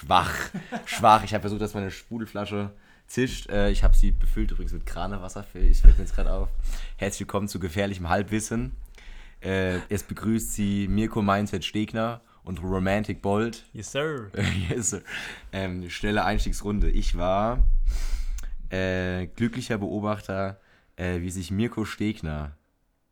schwach. schwach. Ich habe versucht, dass meine Sprudelflasche zischt. Äh, ich habe sie befüllt übrigens mit Kranewasser. Ich fällt mir jetzt gerade auf. Herzlich willkommen zu gefährlichem Halbwissen. Äh, es begrüßt sie Mirko Mindset Stegner und Romantic Bold. Yes, sir. yes, sir. Ähm, schnelle Einstiegsrunde. Ich war äh, glücklicher Beobachter, äh, wie sich Mirko Stegner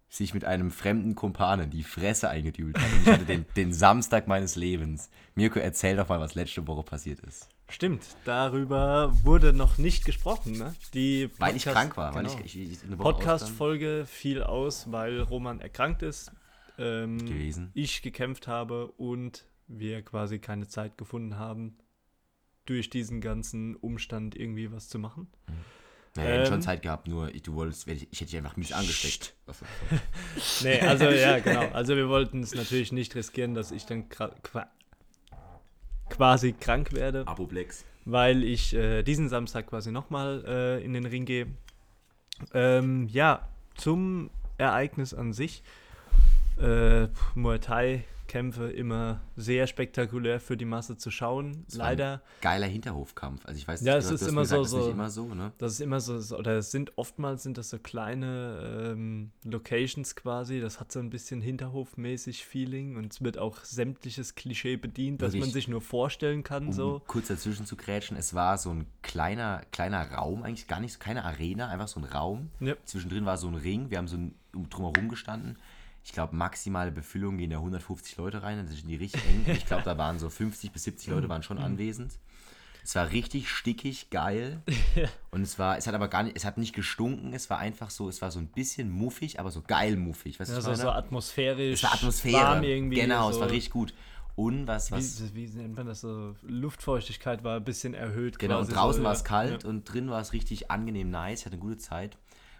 sich mit einem fremden Kumpanen die Fresse eingedühlt hat. Und ich hatte den, den Samstag meines Lebens. Mirko, erzähl doch mal, was letzte Woche passiert ist. Stimmt, darüber wurde noch nicht gesprochen. Ne? Die Podcast, weil ich krank war. Genau. Weil ich, ich, ich Podcast-Folge fiel aus, weil Roman erkrankt ist. Ähm, gewesen. Ich gekämpft habe und wir quasi keine Zeit gefunden haben, durch diesen ganzen Umstand irgendwie was zu machen. Mhm. Ja, wir ähm, hätten schon Zeit gehabt, nur ich, du wolltest, ich, ich hätte dich einfach mies angesteckt. nee, also ja, genau. Also wir wollten es natürlich nicht riskieren, dass ich dann quasi krank werde. Apoplex. Weil ich äh, diesen Samstag quasi nochmal äh, in den Ring gehe. Ähm, ja, zum Ereignis an sich. Äh, Muay Thai Kämpfe immer sehr spektakulär für die Masse zu schauen. Das Leider. geiler Hinterhofkampf. Also ich weiß ja, es ist immer so, gesagt, so, immer so, ne? Das ist immer so, oder es sind oftmals sind das so kleine ähm, Locations quasi. Das hat so ein bisschen Hinterhofmäßig Feeling und es wird auch sämtliches Klischee bedient, das man sich nur vorstellen kann. Um so. kurz dazwischen zu krätschen, es war so ein kleiner, kleiner Raum, eigentlich gar nicht, keine Arena, einfach so ein Raum. Ja. Zwischendrin war so ein Ring, wir haben so ein, drumherum gestanden ich glaube, maximale Befüllung gehen da 150 Leute rein, das sind die richtig eng. Ich glaube, da waren so 50 bis 70 Leute waren schon anwesend. Es war richtig stickig, geil. Und es war, es hat aber gar nicht, es hat nicht gestunken, es war einfach so, es war so ein bisschen muffig, aber so geil muffig. Weißt ja, so, so atmosphärisch. Es war Atmosphäre. Warm irgendwie genau, so. es war richtig gut. Und was, was. Wie, wie nennt man das so? Luftfeuchtigkeit war ein bisschen erhöht. Genau, und draußen so, war es kalt ja. und drin war es richtig angenehm nice, ich hatte eine gute Zeit.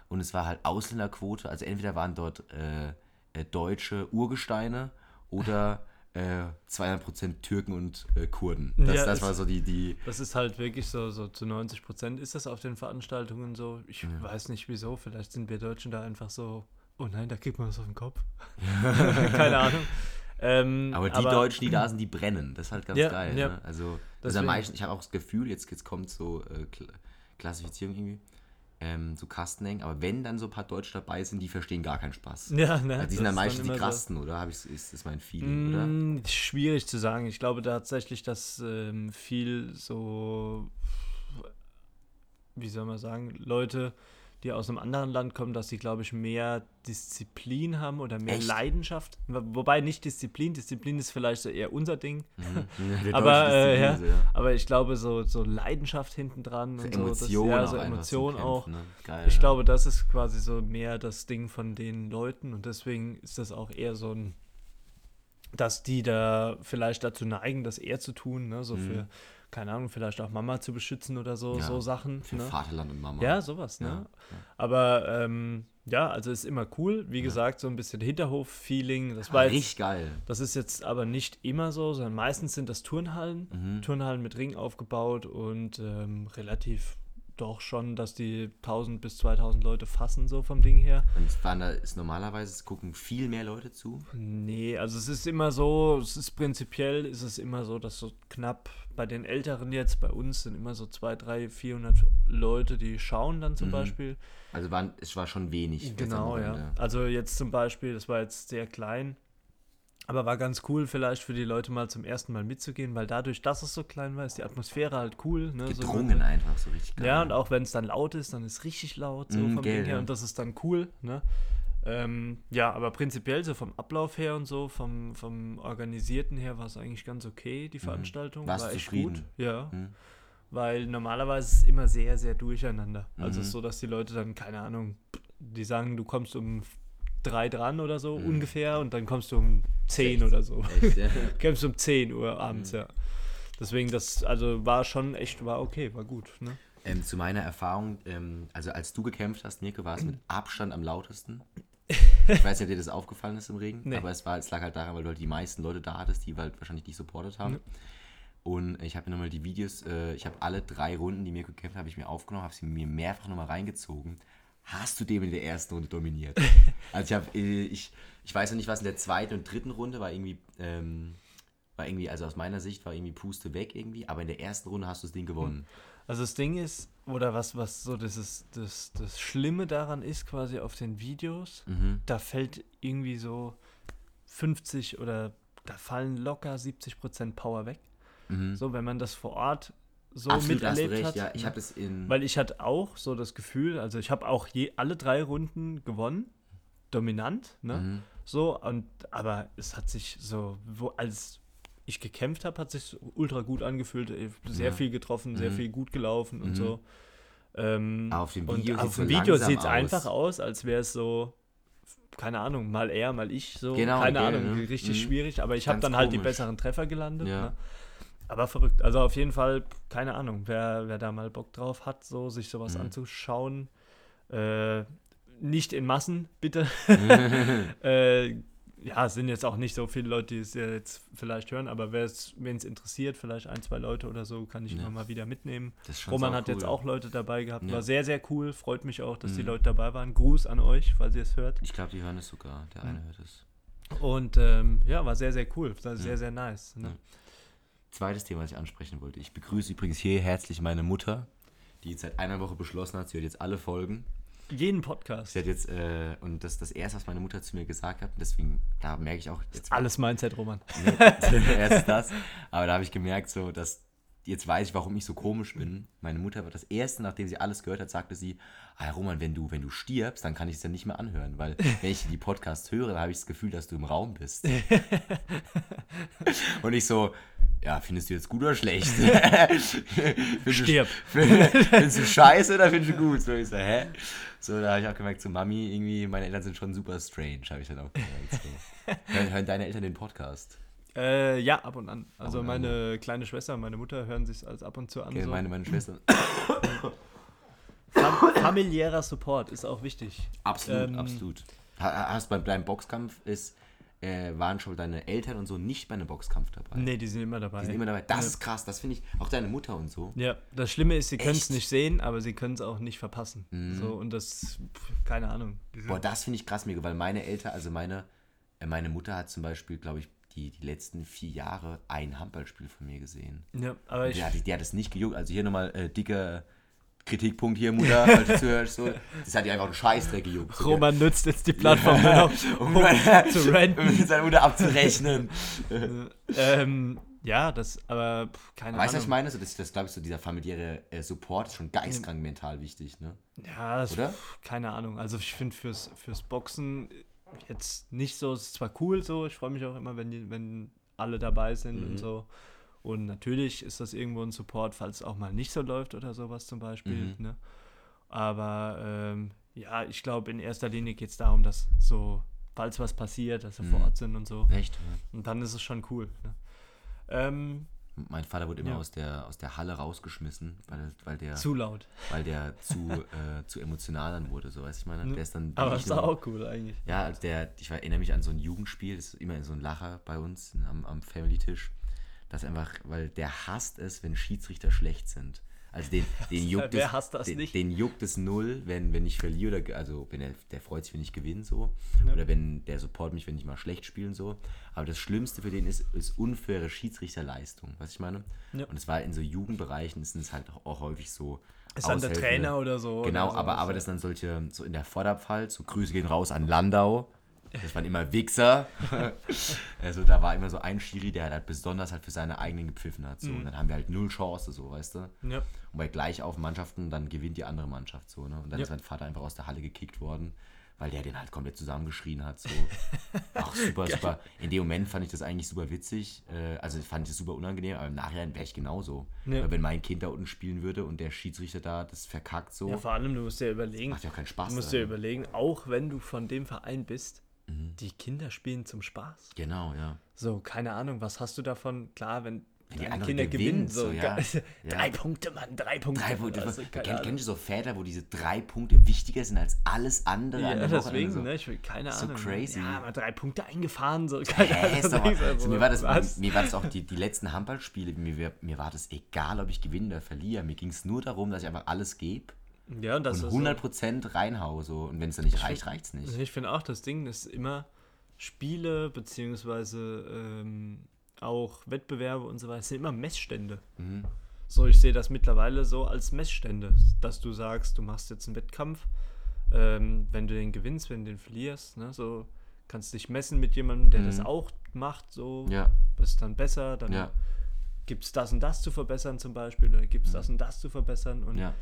Und es war halt Ausländerquote, also entweder waren dort äh, äh, deutsche Urgesteine oder äh, 200% Türken und äh, Kurden. Das, ja, das war so die, die. Das ist halt wirklich so, so zu 90% ist das auf den Veranstaltungen so. Ich ja. weiß nicht wieso, vielleicht sind wir Deutschen da einfach so, oh nein, da kriegt man was auf den Kopf. Keine Ahnung. Ähm, aber die aber, Deutschen, die da sind, die brennen. Das ist halt ganz ja, geil. Ne? Also, meisten, ich habe auch das Gefühl, jetzt, jetzt kommt so äh, Klassifizierung irgendwie ähm, so Kasteneng, aber wenn dann so ein paar Deutsche dabei sind, die verstehen gar keinen Spaß. Ja, ne? Also die sind dann meistens die Krassen, so. oder? Hab ich, ist das mein Feeling, mm, oder? Schwierig zu sagen. Ich glaube tatsächlich, dass ähm, viel so, wie soll man sagen, Leute die aus einem anderen Land kommen, dass sie, glaube ich, mehr Disziplin haben oder mehr Echt? Leidenschaft. Wobei nicht Disziplin, Disziplin ist vielleicht so eher unser Ding. Mhm. aber, äh, ja, ja. aber ich glaube, so, so Leidenschaft hinten dran und so, das, ja, so Emotionen auch. Ne? Geil, ich ja. glaube, das ist quasi so mehr das Ding von den Leuten und deswegen ist das auch eher so ein dass die da vielleicht dazu neigen, das eher zu tun, ne? so mhm. für keine Ahnung, vielleicht auch Mama zu beschützen oder so, ja, so Sachen. Für ne? Vaterland und Mama. Ja, sowas, ne? Ja, ja. Aber ähm, ja, also ist immer cool. Wie gesagt, so ein bisschen Hinterhof-Feeling. Das war richtig geil. Das ist jetzt aber nicht immer so, sondern meistens sind das Turnhallen. Mhm. Turnhallen mit Ring aufgebaut und ähm, relativ doch schon, dass die 1000 bis 2000 Leute fassen, so vom Ding her. Und waren da, ist normalerweise, gucken viel mehr Leute zu? Nee, also es ist immer so, es ist prinzipiell, ist es immer so, dass so knapp bei den Älteren jetzt, bei uns sind immer so 200, 300, 400 Leute, die schauen dann zum mhm. Beispiel. Also waren, es war schon wenig. Genau, ja. Also jetzt zum Beispiel, das war jetzt sehr klein, aber war ganz cool, vielleicht für die Leute mal zum ersten Mal mitzugehen, weil dadurch, dass es so klein war, ist die Atmosphäre halt cool. Ne? Gedrungen so, einfach, so richtig geil. Ja, und auch wenn es dann laut ist, dann ist es richtig laut, so mm, vom Ding her. Ja. Und das ist dann cool. Ne? Ähm, ja, aber prinzipiell so vom Ablauf her und so, vom, vom Organisierten her war es eigentlich ganz okay, die mhm. Veranstaltung. Warst war echt gut. Ja. Mhm. Weil normalerweise ist es immer sehr, sehr durcheinander. Also mhm. Also so, dass die Leute dann, keine Ahnung, die sagen, du kommst um drei dran oder so mhm. ungefähr und dann kommst du um zehn oder so. Echt, ja? kommst du um 10 Uhr abends, mhm. ja. Deswegen, das, also war schon echt, war okay, war gut. Ne? Ähm, zu meiner Erfahrung, ähm, also als du gekämpft hast, Nico, war es mit Abstand am lautesten. Ich weiß nicht, ob dir das aufgefallen ist im Regen, nee. aber es, war, es lag halt daran, weil du halt die meisten Leute da hattest, die halt wahrscheinlich dich supportet haben. Mhm. Und ich habe mir nochmal die Videos, äh, ich habe alle drei Runden, die mir gekämpft habe, ich mir aufgenommen, habe sie mir mehrfach nochmal reingezogen hast du dem in der ersten Runde dominiert. also ich habe, äh, ich, ich weiß noch nicht, was in der zweiten und dritten Runde war irgendwie, ähm, war irgendwie, also aus meiner Sicht war irgendwie Puste weg irgendwie, aber in der ersten Runde hast du das Ding gewonnen. Also das Ding ist, oder was, was so das, ist, das, das Schlimme daran ist, quasi auf den Videos, Mhm. da fällt irgendwie so 50 oder da fallen locker 70% Power weg. Mhm. So, wenn man das vor Ort so Absolut, miterlebt recht, hat. ja. Ich habe das in. Weil ich hatte auch so das Gefühl, also ich habe auch je alle drei Runden gewonnen, dominant, ne? Mhm. So, und aber es hat sich so, wo, als ich gekämpft habe, hat sich ultra gut angefühlt, äh, sehr Ja. viel getroffen, sehr Mhm. viel gut gelaufen und Mhm. so. Ähm, auf dem und Video auf dem Video sieht es einfach aus, als wäre es so, keine Ahnung, mal er, mal ich, so, Genau, keine okay, Ahnung, ne? richtig Mhm. schwierig, aber ich habe dann halt die komisch. besseren Treffer gelandet. Ja. Ne? Aber verrückt. Also auf jeden Fall, keine Ahnung, wer, wer da mal Bock drauf hat, so sich sowas Mhm. anzuschauen. Äh, nicht in Massen, bitte. äh, ja, es sind jetzt auch nicht so viele Leute, die es jetzt vielleicht hören, aber wen es interessiert, vielleicht ein, zwei Leute oder so, kann ich Ja. immer mal wieder mitnehmen. Roman hat jetzt cool. auch Leute dabei gehabt, Ja. war sehr, sehr cool. Freut mich auch, dass die Mhm. Leute dabei waren. Gruß an euch, falls ihr es hört. Ich glaube, die hören es sogar. Der eine Mhm. hört es. Und ähm, ja, war sehr, sehr cool. War sehr, Ja. sehr nice. Ne? Zweites Thema, was ich ansprechen wollte. Ich begrüße übrigens hier herzlich meine Mutter, die jetzt seit einer Woche beschlossen hat, sie hört jetzt alle Folgen. Jeden Podcast. Sie hat jetzt, äh, und das ist das erste, was meine Mutter zu mir gesagt hat. Und deswegen, da merke ich auch jetzt. Alles Mindset, Roman. Erst das. Aber da habe ich gemerkt, so, dass jetzt weiß ich, warum ich so komisch bin. Meine Mutter war das erste, nachdem sie alles gehört hat, sagte sie: Ah, Roman, wenn du, wenn du stirbst, dann kann ich es ja nicht mehr anhören, weil wenn ich die Podcasts höre, dann habe ich das Gefühl, dass du im Raum bist. Und ich so, ja, findest du jetzt gut oder schlecht? Findest du- Stirb. Findest du scheiße oder findest du gut? So, ich so, hä? So, da habe ich auch gemerkt, so Mami, irgendwie, meine Eltern sind schon super strange, habe ich dann auch gemerkt. So. Hören, hören deine Eltern den Podcast? Äh, ja, ab und an. Also und an. meine kleine Schwester und meine Mutter hören sich als ab und zu an. Okay, so. meine, meine Schwester. Fam familiärer Support ist auch wichtig. Absolut, Ähm, absolut. Ha- Hast beim beim Boxkampf ist, äh, waren schon deine Eltern und so nicht bei einem Boxkampf dabei. Nee, die sind immer dabei. Die sind immer dabei. Das Ja. ist krass, das finde ich. Auch deine Mutter und so. Ja, das Schlimme ist, sie können es nicht sehen, aber sie können es auch nicht verpassen. Mhm. So, und das, pf, keine Ahnung. Die Boah, das finde ich krass mega, weil meine Eltern, also meine, äh, meine Mutter hat zum Beispiel, glaube ich, die, die letzten vier Jahre ein Handballspiel von mir gesehen. ja, aber ich, Die hat, die hat es nicht gejuckt. Also hier nochmal äh, dicker Kritikpunkt hier, Mutter, falls du zuhörst. So. Das hat die einfach einen Scheißdreck gejuckt. So, Roman nutzt jetzt die Plattform nur noch, um, um zu um ranten. mit seiner Mutter abzurechnen. ähm, ja, das, aber pf, keine Weißt du, was Ahnung. ich meine? So, das, das glaube ich, so dieser familiäre äh, Support ist schon geistkrank mental wichtig, ne? Ja, das, Oder? pf, keine Ahnung. Also ich finde fürs, fürs Boxen jetzt nicht so, es ist zwar cool so, ich freue mich auch immer, wenn, die, wenn alle dabei sind Mhm. und so. Und natürlich ist das irgendwo ein Support, falls es auch mal nicht so läuft oder sowas zum Beispiel. Mhm. Ne? Aber ähm, ja, ich glaube, in erster Linie geht es darum, dass so, falls was passiert, dass wir Mhm. vor Ort sind und so. Echt? Und dann ist es schon cool. Ne? Ähm, Mein Vater wurde immer Ja. aus, der, aus der Halle rausgeschmissen, weil, weil der, zu laut. weil der zu, äh, zu emotional dann wurde, so weiß ich meine. Ja. Der ist dann Aber ich ist auch cool eigentlich. Ja, also der, ich erinnere mich an so ein Jugendspiel, das ist immer so ein Lacher bei uns am, am Family-Tisch. Das einfach, weil der hasst es, wenn Schiedsrichter schlecht sind. Also den, den juckt Wer es, den? Den juckt es null, wenn, wenn ich verliere oder also wenn er, der freut sich, wenn ich gewinne so. Ja. Oder wenn der support mich, wenn ich mal schlecht spielen so. Aber das Schlimmste für den ist, ist unfaire Schiedsrichterleistung, was ich meine. Ja. Und es war in so Jugendbereichen ist es halt auch, auch häufig so. Ist dann der Trainer oder so. Genau, oder aber, aber das sind dann solche, so in der Vorderpfalz, so Grüße gehen raus an Landau. Das waren immer Wichser. also da war immer so ein Schiri, der halt besonders halt für seine eigenen gepfiffen hat. So. Mhm. Und dann haben wir halt null Chance, so, weißt du. Ja. Und bei gleich auf Mannschaften, dann gewinnt die andere Mannschaft so, ne? Und dann Ja. ist mein Vater einfach aus der Halle gekickt worden, weil der den halt komplett zusammengeschrien hat. So. Ach, super, super. In dem Moment fand ich das eigentlich super witzig. Äh, also fand ich das super unangenehm, aber im Nachhinein wäre ich genauso. Ja. Weil wenn mein Kind da unten spielen würde und der Schiedsrichter da das verkackt so, ja, vor allem, du musst dir überlegen, macht ja auch keinen Spaß. du musst dir überlegen, auch wenn du von dem Verein bist, Mhm. die Kinder spielen zum Spaß. Genau, ja. So, keine Ahnung, was hast du davon? Klar, wenn die deine anderen Kinder gewinnen, gewinnen, so, so, ja. ge- Ja. drei Punkte, Mann, drei Punkte. Drei Punkte. Also, Kennt, kennt, Ahnung. ihr so Väter, wo diese drei Punkte wichtiger sind als alles andere? ja, deswegen, Also, ne? Ich will keine so Ahnung. ne? crazy. Ja, mal drei Punkte eingefahren, so. Keine Hä, ist doch mal, denkst du also, mir, war das, was? mir war das auch die, die letzten Handballspiele, mir, mir war das egal, ob ich gewinne oder verliere. Mir ging es nur darum, dass ich einfach alles gebe Ja, und das und ist so- 100% reinhau. So. Und wenn es dann nicht reicht, reicht es nicht. Ich finde auch, das Ding ist immer Spiele beziehungsweise ähm, auch Wettbewerbe und so weiter, sind immer Messstände. Mhm. So, ich sehe das mittlerweile so als Messstände, dass du sagst, du machst jetzt einen Wettkampf, ähm, wenn du den gewinnst, wenn du den verlierst, ne, so kannst dich messen mit jemandem, der mhm. das auch macht, so ja. bist dann besser, dann ja. gibt es das und das zu verbessern zum Beispiel oder gibt es mhm. das und das zu verbessern und ja.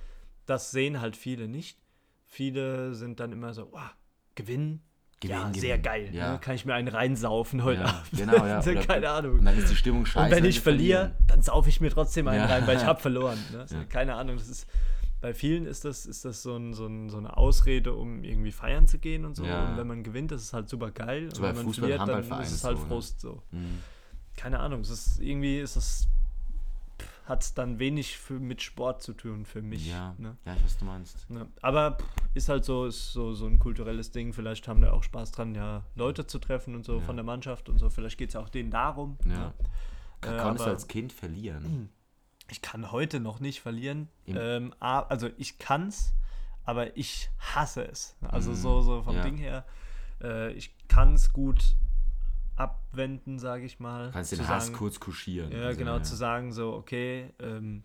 Das sehen halt viele nicht. Viele sind dann immer so, wow, gewinnen, Gewinnen, ja, gewinnen. sehr geil. Ja. Ne? Kann ich mir einen reinsaufen heute ja, Abend. Genau, ja. Oder, Keine Ahnung. Und dann ist die Stimmung scheiße. Und wenn ich verliere, dann saufe ich mir trotzdem einen Ja. rein, weil ich habe verloren. Ne? So, Ja. Keine Ahnung. Das ist, bei vielen ist das, ist das so, ein, so, ein, so eine Ausrede, um irgendwie feiern zu gehen und so. Und wenn man gewinnt, das ist halt super geil. So und wenn man Fußball- verliert, dann ist es halt so, ne? Frust. So. Mhm. Keine Ahnung. Es ist, irgendwie ist das hat dann wenig für, mit Sport zu tun für mich. Ja. Ne? ja, ich weiß, was du meinst. Ja, aber ist halt so, ist so, so ein kulturelles Ding. Vielleicht haben da auch Spaß dran, ja, Leute zu treffen und so Ja. von der Mannschaft und so. Vielleicht geht es auch denen darum. Ja. ne? Äh, Konntest du als Kind verlieren? Ich kann heute noch nicht verlieren. Ähm, also ich kann's, aber ich hasse es. Also Mhm, so, so vom ja. Ding her. Äh, ich kann es gut abwenden, sage ich mal. Kannst den Hass sagen- kurz kuschieren. Ja, Also, genau, zu sagen so, okay, ähm,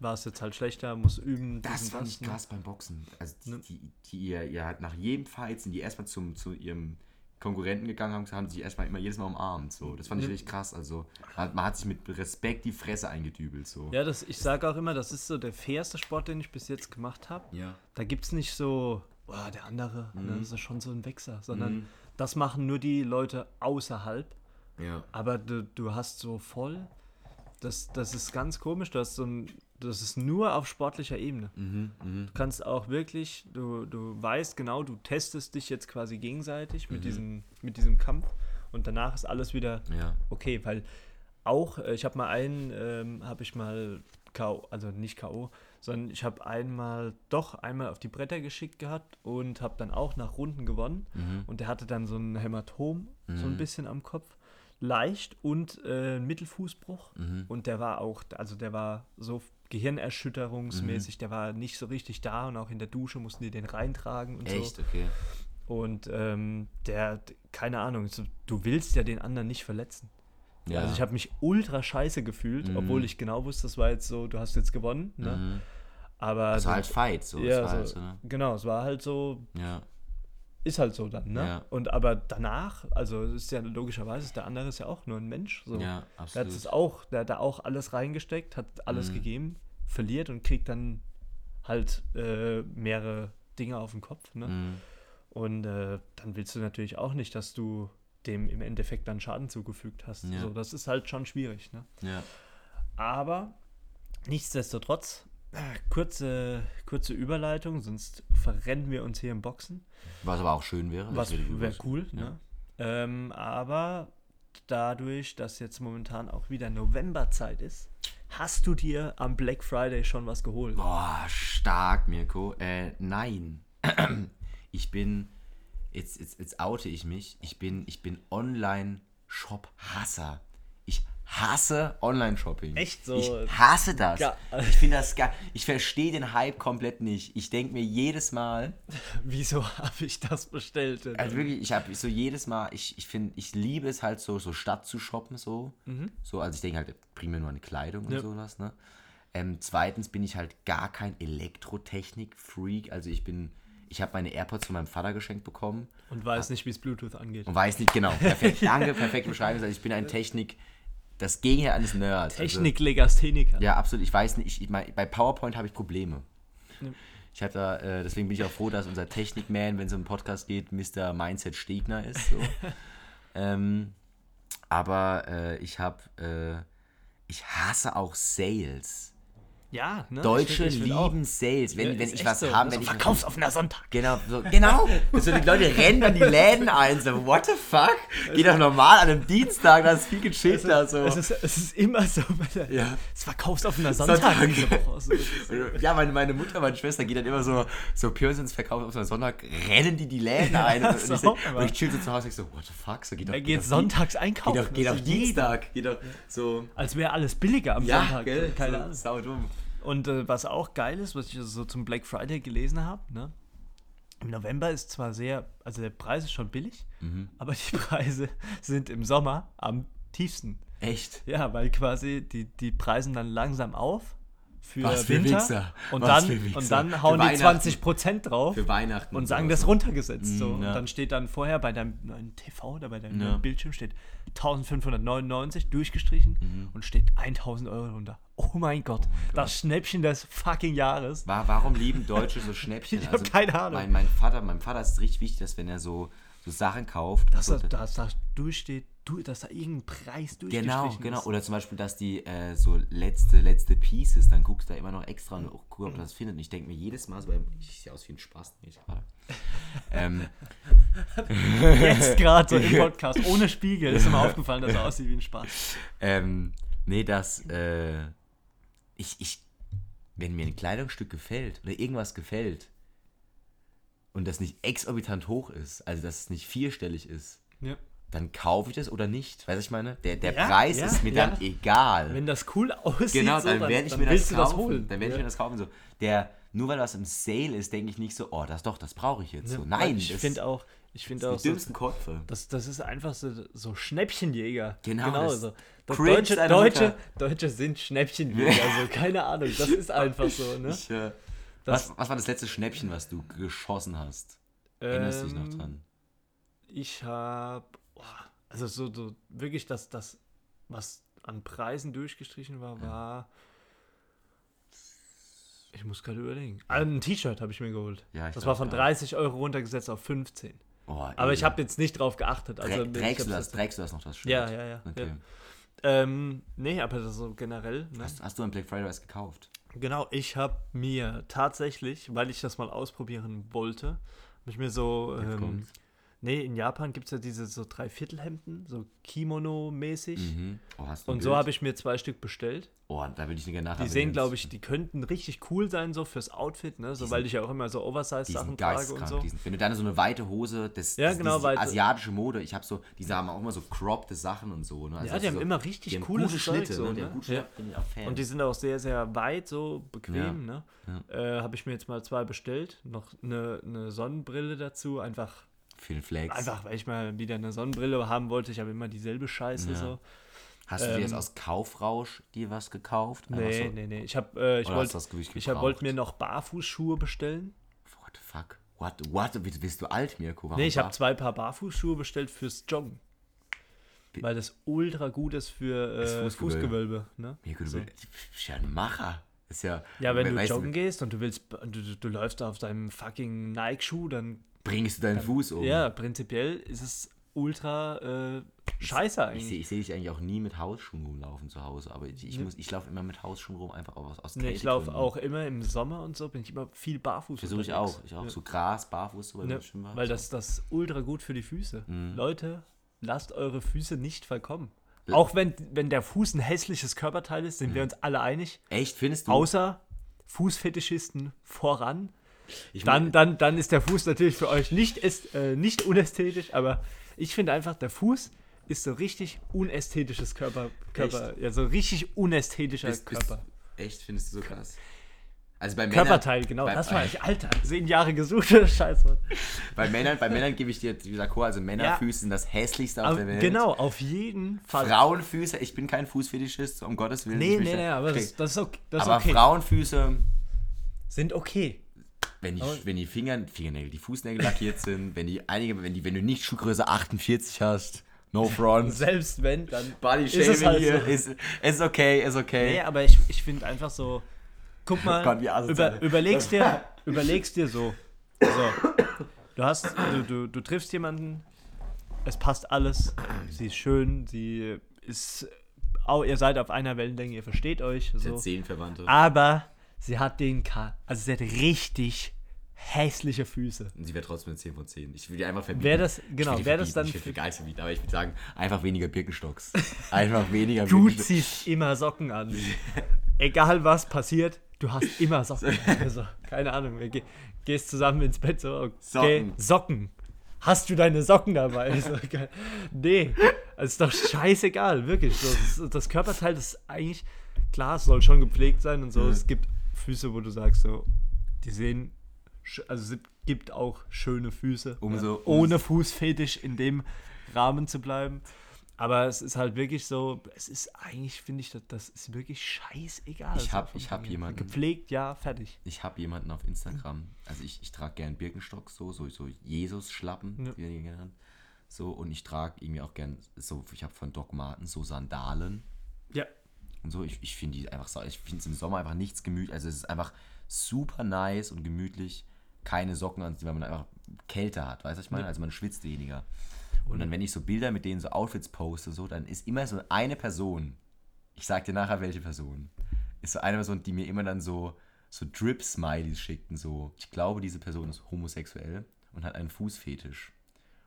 war es jetzt halt schlechter, muss üben. Das fand ich krass beim Boxen. Also die, Ne? die, die ihr, ihr halt nach jedem Fight sind die erstmal zum, zu ihrem Konkurrenten gegangen haben, haben sich erstmal immer jedes Mal umarmt. So. Das fand ich Ja. richtig krass. Also man hat, man hat sich mit Respekt die Fresse eingedübelt. So. Ja, das, ich sage auch immer, das ist so der fairste Sport, den ich bis jetzt gemacht habe. Ja. Da gibt es nicht so, boah, der andere, ne, Mhm. das ist schon so ein Wechsel, sondern Mhm. das machen nur die Leute außerhalb. Ja. Aber du, du hast so voll, das, das ist ganz komisch, du hast so ein, das ist nur auf sportlicher Ebene. Mhm, mhm. Du kannst auch wirklich, du, du weißt genau, du testest dich jetzt quasi gegenseitig mit, Mhm. diesem, mit diesem Kampf und danach ist alles wieder Ja. okay, weil auch, äh, ich habe mal einen, ähm, habe ich mal K.O., also nicht K.O., sondern ich habe einmal, doch einmal auf die Bretter geschickt gehabt und habe dann auch nach Runden gewonnen Mhm. und der hatte dann so ein Hämatom, so ein Mhm. bisschen am Kopf, leicht und äh, Mittelfußbruch Mhm. und der war auch, also der war so gehirnerschütterungsmäßig, der war nicht so richtig da und auch in der Dusche mussten die den reintragen und so. Echt, okay. Und ähm, der, keine Ahnung, du willst ja den anderen nicht verletzen. Ja. Also ich habe mich ultra scheiße gefühlt, Mhm. obwohl ich genau wusste, das war jetzt so, du hast jetzt gewonnen. Ne? Mhm. Aber Das war halt Fight. So. ja, halt so, so, ne? genau, es war halt so, Ja. ist halt so dann, ne? Ja. Und aber danach, also es ist ja logischerweise, der andere ist ja auch nur ein Mensch. So. ja, der hat absolut. es auch, der hat da auch alles reingesteckt, hat alles Mhm. gegeben, verliert und kriegt dann halt äh, mehrere Dinge auf den Kopf, ne? Mhm. Und äh, dann willst du natürlich auch nicht, dass du dem im Endeffekt dann Schaden zugefügt hast. Ja. So, das ist halt schon schwierig. Ne? Ja. Aber nichtsdestotrotz, äh, kurze, kurze Überleitung, sonst verrennen wir uns hier im Boxen. Was aber auch schön wäre. Was wäre cool. Ja. Ne? Ähm, aber dadurch, dass jetzt momentan auch wieder Novemberzeit ist, hast du dir am Black Friday schon was geholt? Boah, stark, Mirko. Äh, nein. Ich bin, jetzt, jetzt, jetzt oute ich mich, ich bin, ich bin Online-Shop-Hasser. Ich hasse Online-Shopping. Echt so? Ich hasse das. Ja. Ich finde das geil. Ich verstehe den Hype komplett nicht. Ich denke mir jedes Mal, Wieso habe ich das bestellt? denn? also wirklich, ich habe so jedes Mal, ich, ich finde, ich liebe es halt so, so Stadt zu shoppen, so. So, also ich denke halt, primär nur an Kleidung und Ja. sowas, ne? Ähm, zweitens bin ich halt gar kein Elektrotechnik-Freak. Also ich bin, ich habe meine AirPods von meinem Vater geschenkt bekommen Und weiß nicht, wie es Bluetooth angeht. und weiß nicht genau. Perfekt, danke, perfekte Beschreibung. Also ich bin ein Technik, das Gegenteil eines Nerds. Technik-Legastheniker. Also, ja, absolut. Ich weiß nicht, ich, ich mein, bei PowerPoint habe ich Probleme. Ja. Ich hatte, äh, deswegen bin ich auch froh, dass unser Technikman, wenn es um einen Podcast geht, Mr. Mindset Stegner ist. So. ähm, aber äh, ich habe, äh, ich hasse auch Sales. Ja, ne? Deutsche Ich will- ich will auch. lieben Sales. Wenn, Ja, wenn ich was so. haben, So wenn ich verkaufsoffener Sonntag. Genau, so, genau. So, die Leute rennen dann die Läden ein. So, what the fuck? Geht doch normal an einem Dienstag, da ist viel gechillter. So. Es ist, es ist immer so, der, Ja. es verkaufsoffener Sonntag. Sonntag. diese Woche. So, das ist- Ja, meine, meine Mutter, meine Schwester geht dann immer so, so Pürsins Verkauf auf so einen Sonntag, rennen die die Läden ein. Und, so, ich, so, und ich chill so zu Hause, ich so, what the fuck? So, geht doch, Er geht doch sonntags Geht einkaufen. doch, geht jeder. Dienstag. Geht doch so. Als wäre alles billiger am Ja, Sonntag. gell? Keine Ahnung. Sau dumm. Und äh, was auch geil ist, was ich so zum Black Friday gelesen habe, ne? Im November ist zwar sehr, also der Preis ist schon billig, Mhm. aber die Preise sind im Sommer am tiefsten. Echt? Ja, weil quasi die, die preisen dann langsam auf für Was für Winter Wichser. und Was dann und dann hauen die Weihnachten. 20% drauf Für Weihnachten. und sagen das runtergesetzt so Mm, und ja. dann steht dann vorher bei deinem neuen TV oder bei deinem Ja. Bildschirm steht 1599 durchgestrichen Mhm. und steht 1000 Euro runter. Oh mein Gott, das Schnäppchen des fucking Jahres. Wa- Warum lieben Deutsche so Schnäppchen? Also, Ich hab keine Ahnung. Mein, mein Vater, meinem Vater ist es richtig wichtig, dass wenn er so, so Sachen kauft, Dass so, da, dass da durchsteht, du, dass da irgendein Preis durchgestrichen Genau, ist. genau. Oder zum Beispiel, dass die äh, so letzte, letzte Pieces, dann guckst du da immer noch extra und guck, ob du das findet. Und ich denke mir jedes Mal, so, weil ich sehe aus wie ein Spaß, nicht gerade. ähm, Jetzt gerade so im Podcast, ohne Spiegel, ist mir aufgefallen, dass er aussieht wie ein Spaß. ähm, nee, dass äh, ich, ich, wenn mir ein Kleidungsstück gefällt oder irgendwas gefällt und das nicht exorbitant hoch ist, also dass es nicht vierstellig ist, Ja. dann kaufe ich das oder nicht. Weißt du, ich meine? Der, der Ja, Preis ja, ist mir dann egal. Wenn das cool aussieht, Genau, so, dann, werde ich dann mir das willst kaufen. du das holen. Dann werde ich mir das kaufen. So, der, nur weil was im Sale ist, denke ich nicht so, oh, das doch, das brauche ich jetzt. So, nein, ich das finde auch, ich das finde auch, die so, dümmsten Köpfe. das, das ist einfach so, so Schnäppchenjäger. Genau, das so. Das Deutsche, Deutsche. Deutsche sind Schnäppchenjäger, also keine Ahnung, das ist einfach so, ne? Ich, äh, Das- was, was war das letzte Schnäppchen, was du geschossen hast? Erinnerst du dich noch Ähm, dran? Ich habe, also so, so wirklich das, das, was an Preisen durchgestrichen war, war, ich muss gerade überlegen. Ah, ein T-Shirt habe ich mir geholt. Ja, das glaub, war von ja. 30 Euro runtergesetzt auf 15. Oh, Aber ich habe jetzt nicht drauf geachtet. Also, Trä- trägst, du das, trägst du das noch, das Shirt? Ja, ja, ja. Okay. ja. Ähm, nee, aber so generell. Ne? Hast, hast du ein Black Friday was gekauft? Genau, ich habe mir tatsächlich, weil ich das mal ausprobieren wollte, habe ich mir so. Ähm. Nee, in Japan gibt es ja diese so Dreiviertelhemden, so Kimono-mäßig. Mhm. Oh, Und so Bild? habe ich mir zwei Stück bestellt. Oh, da will ich nicht gerne nachher. Die sehen, glaube ich, die könnten richtig cool sein, so fürs Outfit, ne? So, Die weil sind- ich ja auch immer so Oversize-Sachen sind trage und so. Sind, wenn du dann so eine weite Hose, das, Ja, das, genau, diese asiatische Mode, ich habe so, die haben auch immer so croppte Sachen und so. Ne? Also Ja, die haben so, immer richtig die Zeug Schnitte, so, ne? Ne? gute Ja. Schnitte, bin ich auch Fan. Und die sind auch sehr, sehr weit, so bequem, Ja. ne? Äh, habe ich mir jetzt mal zwei bestellt. Noch eine, eine Sonnenbrille dazu, einfach Den Flex. Einfach, weil ich mal wieder eine Sonnenbrille haben wollte. Ich habe immer dieselbe Scheiße Ja. so. Hast du dir jetzt ähm, aus Kaufrausch dir was gekauft? Einfach Nee, so, nee, nee. Ich habe äh, ich wollte du wollte mir noch Barfußschuhe bestellen. What the fuck? What? What? Bist, du alt, Mirko? Warum Nee, ich habe zwei Paar Barfußschuhe bestellt fürs Joggen. Weil das ultra gut ist für Das äh, Fußgewölbe. Fußgewölbe. ne? Mirko, du So. bist ja ein Macher. Ist ja, Ja, wenn du weißt joggen gehst und du willst, du, du, du läufst auf deinem fucking Nike-Schuh, dann bringst du deinen Fuß um. ja, prinzipiell ist es ultra äh, scheiße Ich eigentlich. sehe ich seh dich eigentlich auch nie mit Hausschuhen rumlaufen zu Hause, aber ich, ich, muss- ich laufe immer mit Hausschuhen rum, einfach aus, aus Nee, ich laufe auch immer im Sommer und so, bin ich immer viel barfuß. Versuche ich auch. Ich auch. Ja. So Gras, barfuß, so bei Ne, weil das das ultra gut für die Füße. Mhm. Leute, lasst eure Füße nicht verkommen. Auch wenn, wenn der Fuß ein hässliches Körperteil ist, sind wir Mhm. uns alle einig. Echt, findest du? Außer Fußfetischisten voran. Ich Dann, dann, dann ist der Fuß natürlich für euch nicht, äh, nicht unästhetisch, aber ich finde einfach, der Fuß ist so richtig unästhetisches Körper. Körper ja, so richtig unästhetischer bist, bist, Körper. echt, findest du so krass? Also bei Männern, Körperteil, genau. bei- das war ich, Alter. Zehn Jahre gesucht, Scheiße. bei Männern, bei Männern gebe ich dir jetzt wieder also Männerfüße sind das hässlichste auf der Welt. genau, auf jeden Fall. Frauenfüße, ich bin kein Fußfetischist, um Gottes Willen. Nee, nee, nee, aber das, das ist okay. Das aber okay. Frauenfüße, Sind okay. Wenn die, Aber- wenn die Finger, Fingernägel, die Fußnägel lackiert sind, wenn die einige, wenn die, wenn du nicht Schuhgröße 48 hast, no front. Selbst wenn, dann Body ist es Shaming halt hier so. ist, ist okay, ist okay. Nee, aber ich, ich finde einfach so, guck mal, Gott, über, überlegst, dir, überlegst dir so, so, du hast, du, du, du triffst jemanden, es passt alles, sie ist schön, sie ist, auch, ihr seid auf einer Wellenlänge, ihr versteht euch, Sie so, Seelenverwandte. aber sie hat den K, also sie hat richtig hässliche Füße. Und sie wäre trotzdem eine 10 von 10. Ich will die einfach verbieten. Wäre das- genau, wäre das dann Ich will für- nicht verbieten, aber ich würde sagen, einfach weniger Birkenstocks. Einfach weniger Du Birkenstocks. ziehst immer Socken an. Egal was passiert, du hast immer Socken. Also, keine Ahnung, wir ge gehst zusammen ins Bett so, okay, Socken. Socken. Hast du deine Socken dabei? So, geil. nee, es ist doch scheißegal, wirklich. Das, das Körperteil, das ist eigentlich, klar, es soll schon gepflegt sein und so. Mhm. Es gibt Füße, wo du sagst, so, die sehen, also es gibt auch schöne Füße. Umso- ja, ohne Fußfetisch in dem Rahmen zu bleiben. Aber es ist halt wirklich so, es ist eigentlich, finde ich, das, das ist wirklich scheißegal. Ich habe ich hab jemanden, Gepflegt, ja, fertig. ich habe jemanden auf Instagram, also ich, ich trage gern Birkenstock so, so, so Jesus-Schlappen, Ja. wie er genannt. So, und ich trage irgendwie auch gern, so, ich habe von Doc Marten so Sandalen Ja. und so. Ich, ich finde die einfach so, ich finde es im Sommer einfach nichts gemütlich. Also es ist einfach super nice und gemütlich, keine Socken anziehen, weil man einfach Kälte hat, weißt du, was ich meine? Also man schwitzt weniger. Und dann, wenn ich so Bilder mit denen so Outfits poste, so, dann ist immer so eine Person, ich sag dir nachher welche Person, ist so eine Person, die mir immer dann so, so Drip-Smileys schickten, so, ich glaube, diese Person ist homosexuell und hat einen Fußfetisch.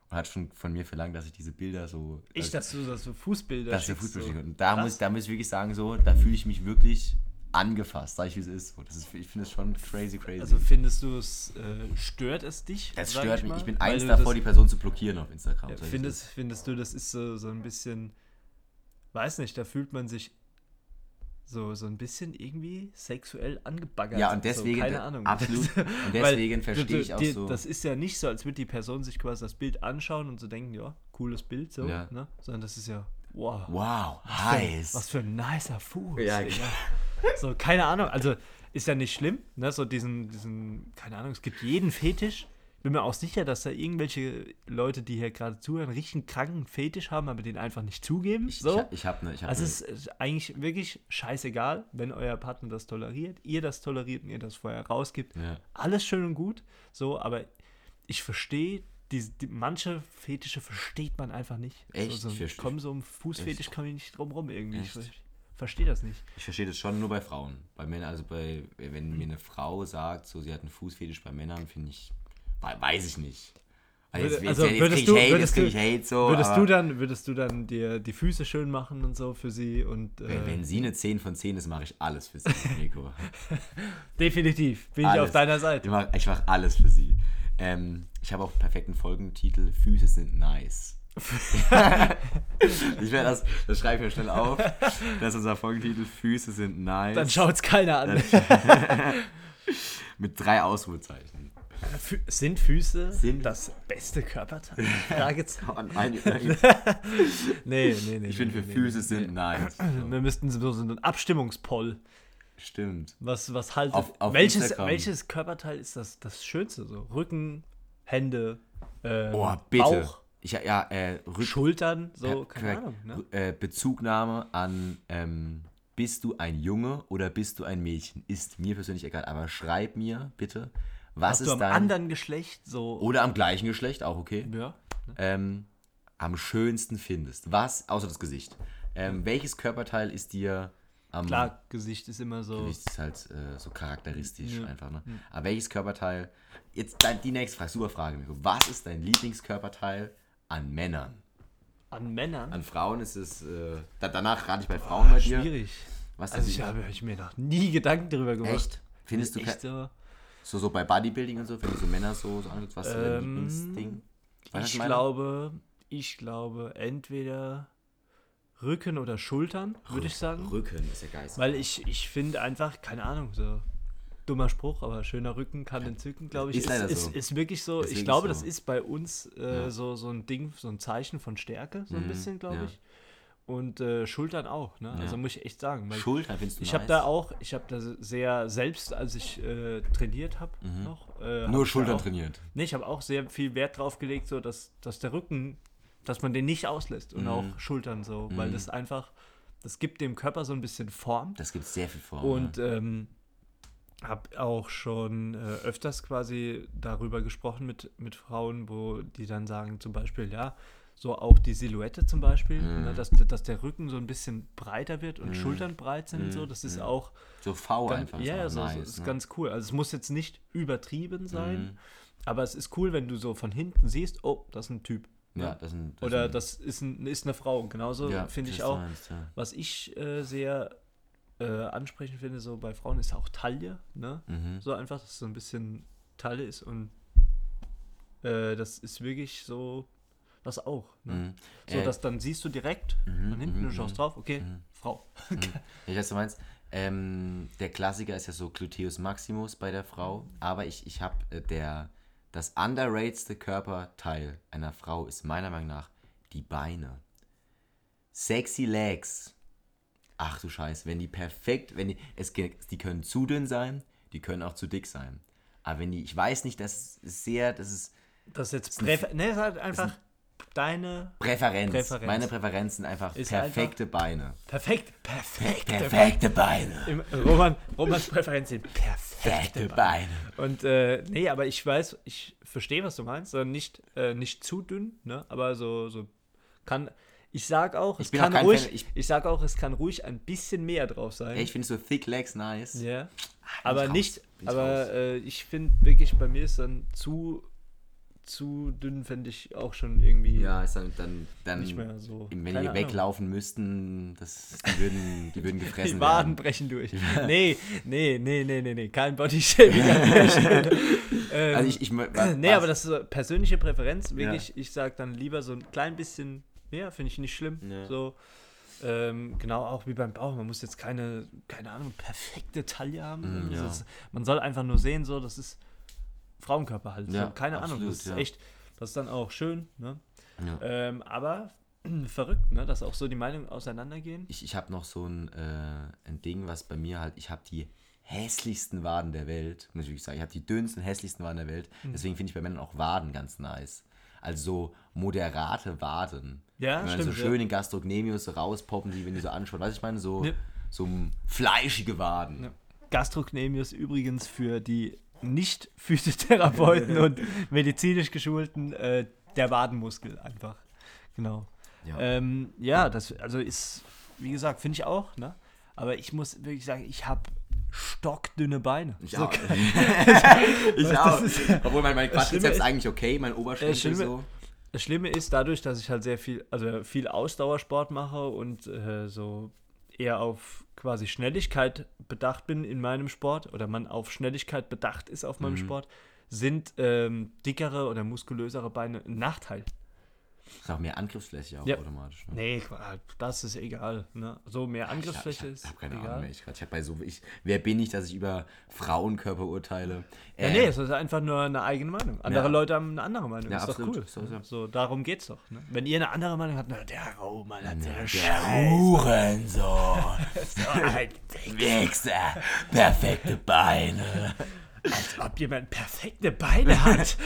Und hat schon von mir verlangt, dass ich diese Bilder so. Ich, dass du, dass du Fußbilder dass schickst, Fußball so. Und da Krass. muss, da muss ich wirklich sagen, so, da fühle ich mich wirklich angefasst, sag ich wie es ist. So, das ist ich finde es schon crazy, crazy. Also findest du es, äh, stört es dich? sag stört ich mich. mal? Ich bin Weil eins davor, die Person zu blockieren auf Instagram. Ja, es findest, findest du, das ist so, so ein bisschen, weiß nicht, da fühlt man sich so, so ein bisschen irgendwie sexuell angebaggert. Ja, und deswegen, so, keine Ahnung. absolut. Und deswegen verstehe du- ich auch dir- so. Das ist ja nicht so, als würde die Person sich quasi das Bild anschauen und so denken, ja, cooles Bild, so, Ja. ne? Sondern das ist ja, wow. wow, Was für- heiß. Was für ein nicer Fuß. Ja, Digga. So, keine Ahnung. Also, ist ja nicht schlimm, ne? So diesen, diesen, keine Ahnung, es gibt jeden Fetisch. Bin mir auch sicher, dass da irgendwelche Leute, die hier gerade zuhören, einen richtig kranken Fetisch haben, aber den einfach nicht zugeben. ich so. ich, ich habe eine. Ich hab also ne, es ist eigentlich wirklich scheißegal, wenn euer Partner das toleriert, ihr das toleriert und ihr das vorher rausgibt. ja. Alles schön und gut, so, aber ich verstehe, die, die, manche Fetische versteht man einfach nicht. Echt? So, Ich so, komm, so um Fußfetisch komme ich nicht drum rum irgendwie. Ich Echt? Ver- verstehe das nicht. Ich verstehe das schon nur bei Frauen. Bei Männern, also bei, wenn mir eine Frau sagt, so sie hat einen Fußfetisch bei Männern, finde ich, wei- weiß ich nicht. Also Würde- jetzt, also jetzt, jetzt würdest krieg ich du- Hate, jetzt würdest krieg du- ich Hate so. Würdest du dann, würdest du dann dir die Füße schön machen und so für sie und wenn, äh, wenn sie eine 10 von 10 ist, mache ich alles für sie, Nico. definitiv bin ich Alles. auf deiner Ich Seite. mache ich mach alles für sie. Ähm, ich habe auch einen perfekten Folgentitel, Füße sind nice. ich werde das, das schreibe ich mir schnell auf. Das ist unser Folgentitel, Füße sind nice. Dann schaut's keiner an. Mit drei Ausrufezeichen. Fü sind Füße Sind- das beste Körperteil? Fragezeichen. Nee, nee, nee. Ich finde, für nee, Füße nee. sind nice. So. Wir müssten so, einen Abstimmungspoll. Stimmt. Was, was haltet. Auf- auf welches, Instagram. welches Körperteil ist das, das Schönste? So Rücken, Hände, ähm, Oh, bitte. Bauch, Ich, ja, äh, Rück, Schultern, so, Ja, keine korrekt. Ahnung. Ne? Äh, Bezugnahme an, ähm, bist du ein Junge oder bist du ein Mädchen? Ist mir persönlich egal, aber schreib mir bitte, was Hast ist du am dein... anderen Geschlecht so. oder am gleichen Geschlecht, auch okay. Ja. ähm, am schönsten findest. Was, außer das Gesicht. Ähm, welches Körperteil ist dir am Klar, Gesicht ist immer so. Gesicht ist halt äh, so charakteristisch Ja. einfach, ne? Aber welches Körperteil, jetzt die nächste Frage, super Frage, Mirko. Was ist dein Lieblingskörperteil an Männern? An Männern. An Frauen ist es, äh, da, danach rate ich bei Frauen bei dir. Schwierig. Was Also ich habe ich mir noch nie Gedanken darüber gemacht. Echt? Findest du Echt so? so, so bei Bodybuilding und so, wenn du so Männer so, so anguckst, was ist so dein Ähm, Lieblingsding? Was Ich glaube, ich glaube, entweder Rücken oder Schultern, würde ich sagen. Rücken ist ja geil. Weil ich, ich finde einfach, keine Ahnung, so dummer Spruch, aber schöner Rücken kann entzücken, glaube ich. Ist ist, so. ist wirklich so. Ist ich wirklich glaube, so. das ist bei uns äh, Ja. so, so ein Ding, so ein Zeichen von Stärke, so ein Mhm, bisschen, glaube ja. ich. Und äh, Schultern auch, ne? Ja. Also muss ich echt sagen. Schultern findest du ich habe da auch, ich habe da sehr selbst, als ich äh, trainiert habe, noch. Äh, hab Nur da Schultern auch, trainiert. Nee, ich habe auch sehr viel Wert drauf gelegt, so dass, dass der Rücken, dass man den nicht auslässt und Mhm. auch Schultern so, weil Mhm. das einfach, das gibt dem Körper so ein bisschen Form. Das gibt sehr viel vor. Und ähm, habe auch schon äh, öfters quasi darüber gesprochen mit, mit Frauen, wo die dann sagen, zum Beispiel, ja, so auch die Silhouette zum Beispiel, Mhm. ne, dass, dass der Rücken so ein bisschen breiter wird und Mhm. Schultern breit sind und so. Mhm. Das ist Mhm. auch so V einfach. ja, ist so, auch so, nice, ist ne? ganz cool. Also es muss jetzt nicht übertrieben sein, Mhm. aber es ist cool, wenn du so von hinten siehst, oh, das ist ein Typ. Ja, ne? das sind, das Oder sind, das ist, ein, ist eine Frau. Genauso ja, finde ich das auch. meinst, ja. Was ich äh, sehr äh, ansprechend finde, so bei Frauen, ist auch Taille. Ne? Mhm. So einfach, dass es so ein bisschen Taille ist und äh, das ist wirklich so, das auch. Ne? Mhm. So, Äh, dass dann siehst du direkt Mhm, von hinten, mhm, du schaust mhm. drauf, okay, Mhm. Frau. Mhm. Ich weiß, du meinst. Ähm, der Klassiker ist ja so Gluteus Maximus bei der Frau, aber ich, ich habe äh, der das underratedste Körperteil einer Frau ist meiner Meinung nach die Beine. sexy Legs. Ach du Scheiße, wenn die perfekt, wenn die, es, die können zu dünn sein, die können auch zu dick sein. Aber wenn die, ich weiß nicht, das ist sehr, das ist. Das ist jetzt Präfer ne, ist halt einfach deine Präferenz. Präferenz. Meine Präferenz sind einfach ist perfekte einfach Beine. Perfekt, perfekte, perfekte Beine. Im Roman, Romans Präferenz sind perfekte Beine. Und äh, nee, aber ich weiß, ich verstehe, was du meinst. Nicht, äh, nicht zu dünn, ne? aber so, so kann. Ich sag auch, es kann ruhig, Fan, ich, ich, sag auch, es kann ruhig ein bisschen mehr drauf sein. ich finde so thick legs nice. Ja. Aber nicht, aber äh, ich finde wirklich, bei mir ist dann zu zu dünn fände ich auch schon irgendwie. Ja, ist dann, dann, dann nicht mehr so. Wenn die Ahnung. weglaufen müssten, das, die, würden, die würden gefressen Die Waden werden. brechen durch. nee, nee, nee, nee, nee, nee, kein Bodyshaming ähm, also ich, ich was, nee, aber das ist so persönliche Präferenz. Wirklich, ja. ich sag dann lieber so ein klein bisschen mehr, finde ich nicht schlimm. Ja. So. Ähm, genau, auch wie beim Bauch. Man muss jetzt keine, keine Ahnung, perfekte Taille haben. Mm, ja. ist, man soll einfach nur sehen, so, das ist Frauenkörper halt. Ja, so, keine absolut, Ahnung, das ist ja. echt, das ist dann auch schön. Ne? Ja. Ähm, aber verrückt, ne? dass auch so die Meinungen auseinandergehen. Ich, ich habe noch so ein, äh, ein Ding, was bei mir halt, ich habe die hässlichsten Waden der Welt, muss ich wirklich sagen. Ich habe die dünnsten, hässlichsten Waden der Welt. Mhm. Deswegen finde ich bei Männern auch Waden ganz nice. Also so moderate Waden. Ja, wenn stimmt. So schön ja. in Gastrocnemius rauspoppen, die, wenn die so anschauen. Was ich meine, so, ja. so fleischige Waden. Ja. Gastrocnemius übrigens für die nicht-Physiotherapeuten und medizinisch geschulten, äh, der Wadenmuskel einfach. Genau. Ja, ähm, ja das also ist, wie gesagt, finde ich auch, ne? Aber ich muss wirklich sagen, ich habe stockdünne Beine. Ich so auch. ich auch. Obwohl mein, mein Quadrizeps ist eigentlich okay, mein Oberschenkel so. Das Schlimme ist, dadurch, dass ich halt sehr viel, also viel Ausdauersport mache und äh, so eher auf quasi Schnelligkeit bedacht bin in meinem Sport oder man auf Schnelligkeit bedacht ist auf meinem mhm. Sport, sind ähm, dickere oder muskulösere Beine ein Nachteil. Ist auch mehr Angriffsfläche auch ja. automatisch. Ne? Nee, das ist egal. Ne? So mehr Angriffsfläche ich, ich, ich hab, ist keine egal. Ahnung mehr. Ich, ich hab bei so, ich, wer bin ich, dass ich über Frauenkörper urteile? Äh, ja, nee, es ist einfach nur eine eigene Meinung. Andere ja. Leute haben eine andere Meinung. Ja, ist absolut. doch cool. So, so. so darum geht's doch. Ne? Wenn ihr eine andere Meinung habt, na, der Roman hat der, der Hurensohn. so ein Wichser. Perfekte Beine. Als ob jemand perfekte Beine hat.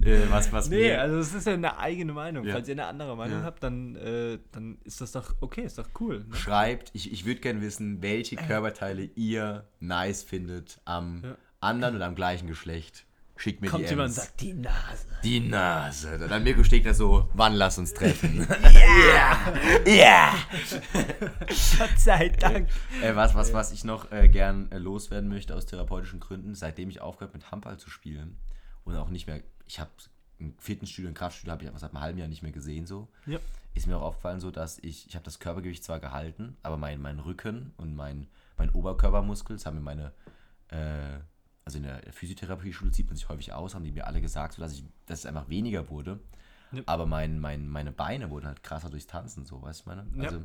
äh, was, was nee, mir? also es ist ja eine eigene Meinung. Ja. Falls ihr eine andere Meinung ja. habt, dann, äh, dann ist das doch okay, ist doch cool. Ne? Schreibt, ich, ich würde gerne wissen, welche Körperteile ihr nice findet am ja. anderen oder am gleichen Geschlecht. Schickt mir Kommt die jemand und sagt, die Nase. Die Nase. Dann Mirko steht da so, wann lass uns treffen? Ja! Ja! Gott sei Dank. Äh, was, was, was ich noch äh, gern äh, loswerden möchte aus therapeutischen Gründen, seitdem ich aufgehört mit Handball zu spielen und auch nicht mehr, ich habe ein Fitnessstudio, ein Kraftstudio habe ich seit einem halben Jahr nicht mehr gesehen so. Ja. Ist mir auch aufgefallen so, dass ich, ich habe das Körpergewicht zwar gehalten, aber mein, mein Rücken und mein, mein Oberkörpermuskel, das haben mir meine äh, also in der Physiotherapie-Schule zieht man sich häufig aus, haben die mir alle gesagt, so dass, ich, dass es einfach weniger wurde. Ja. Aber mein, mein, meine Beine wurden halt krasser durchs Tanzen, so, weißt du, meine? Also, ja.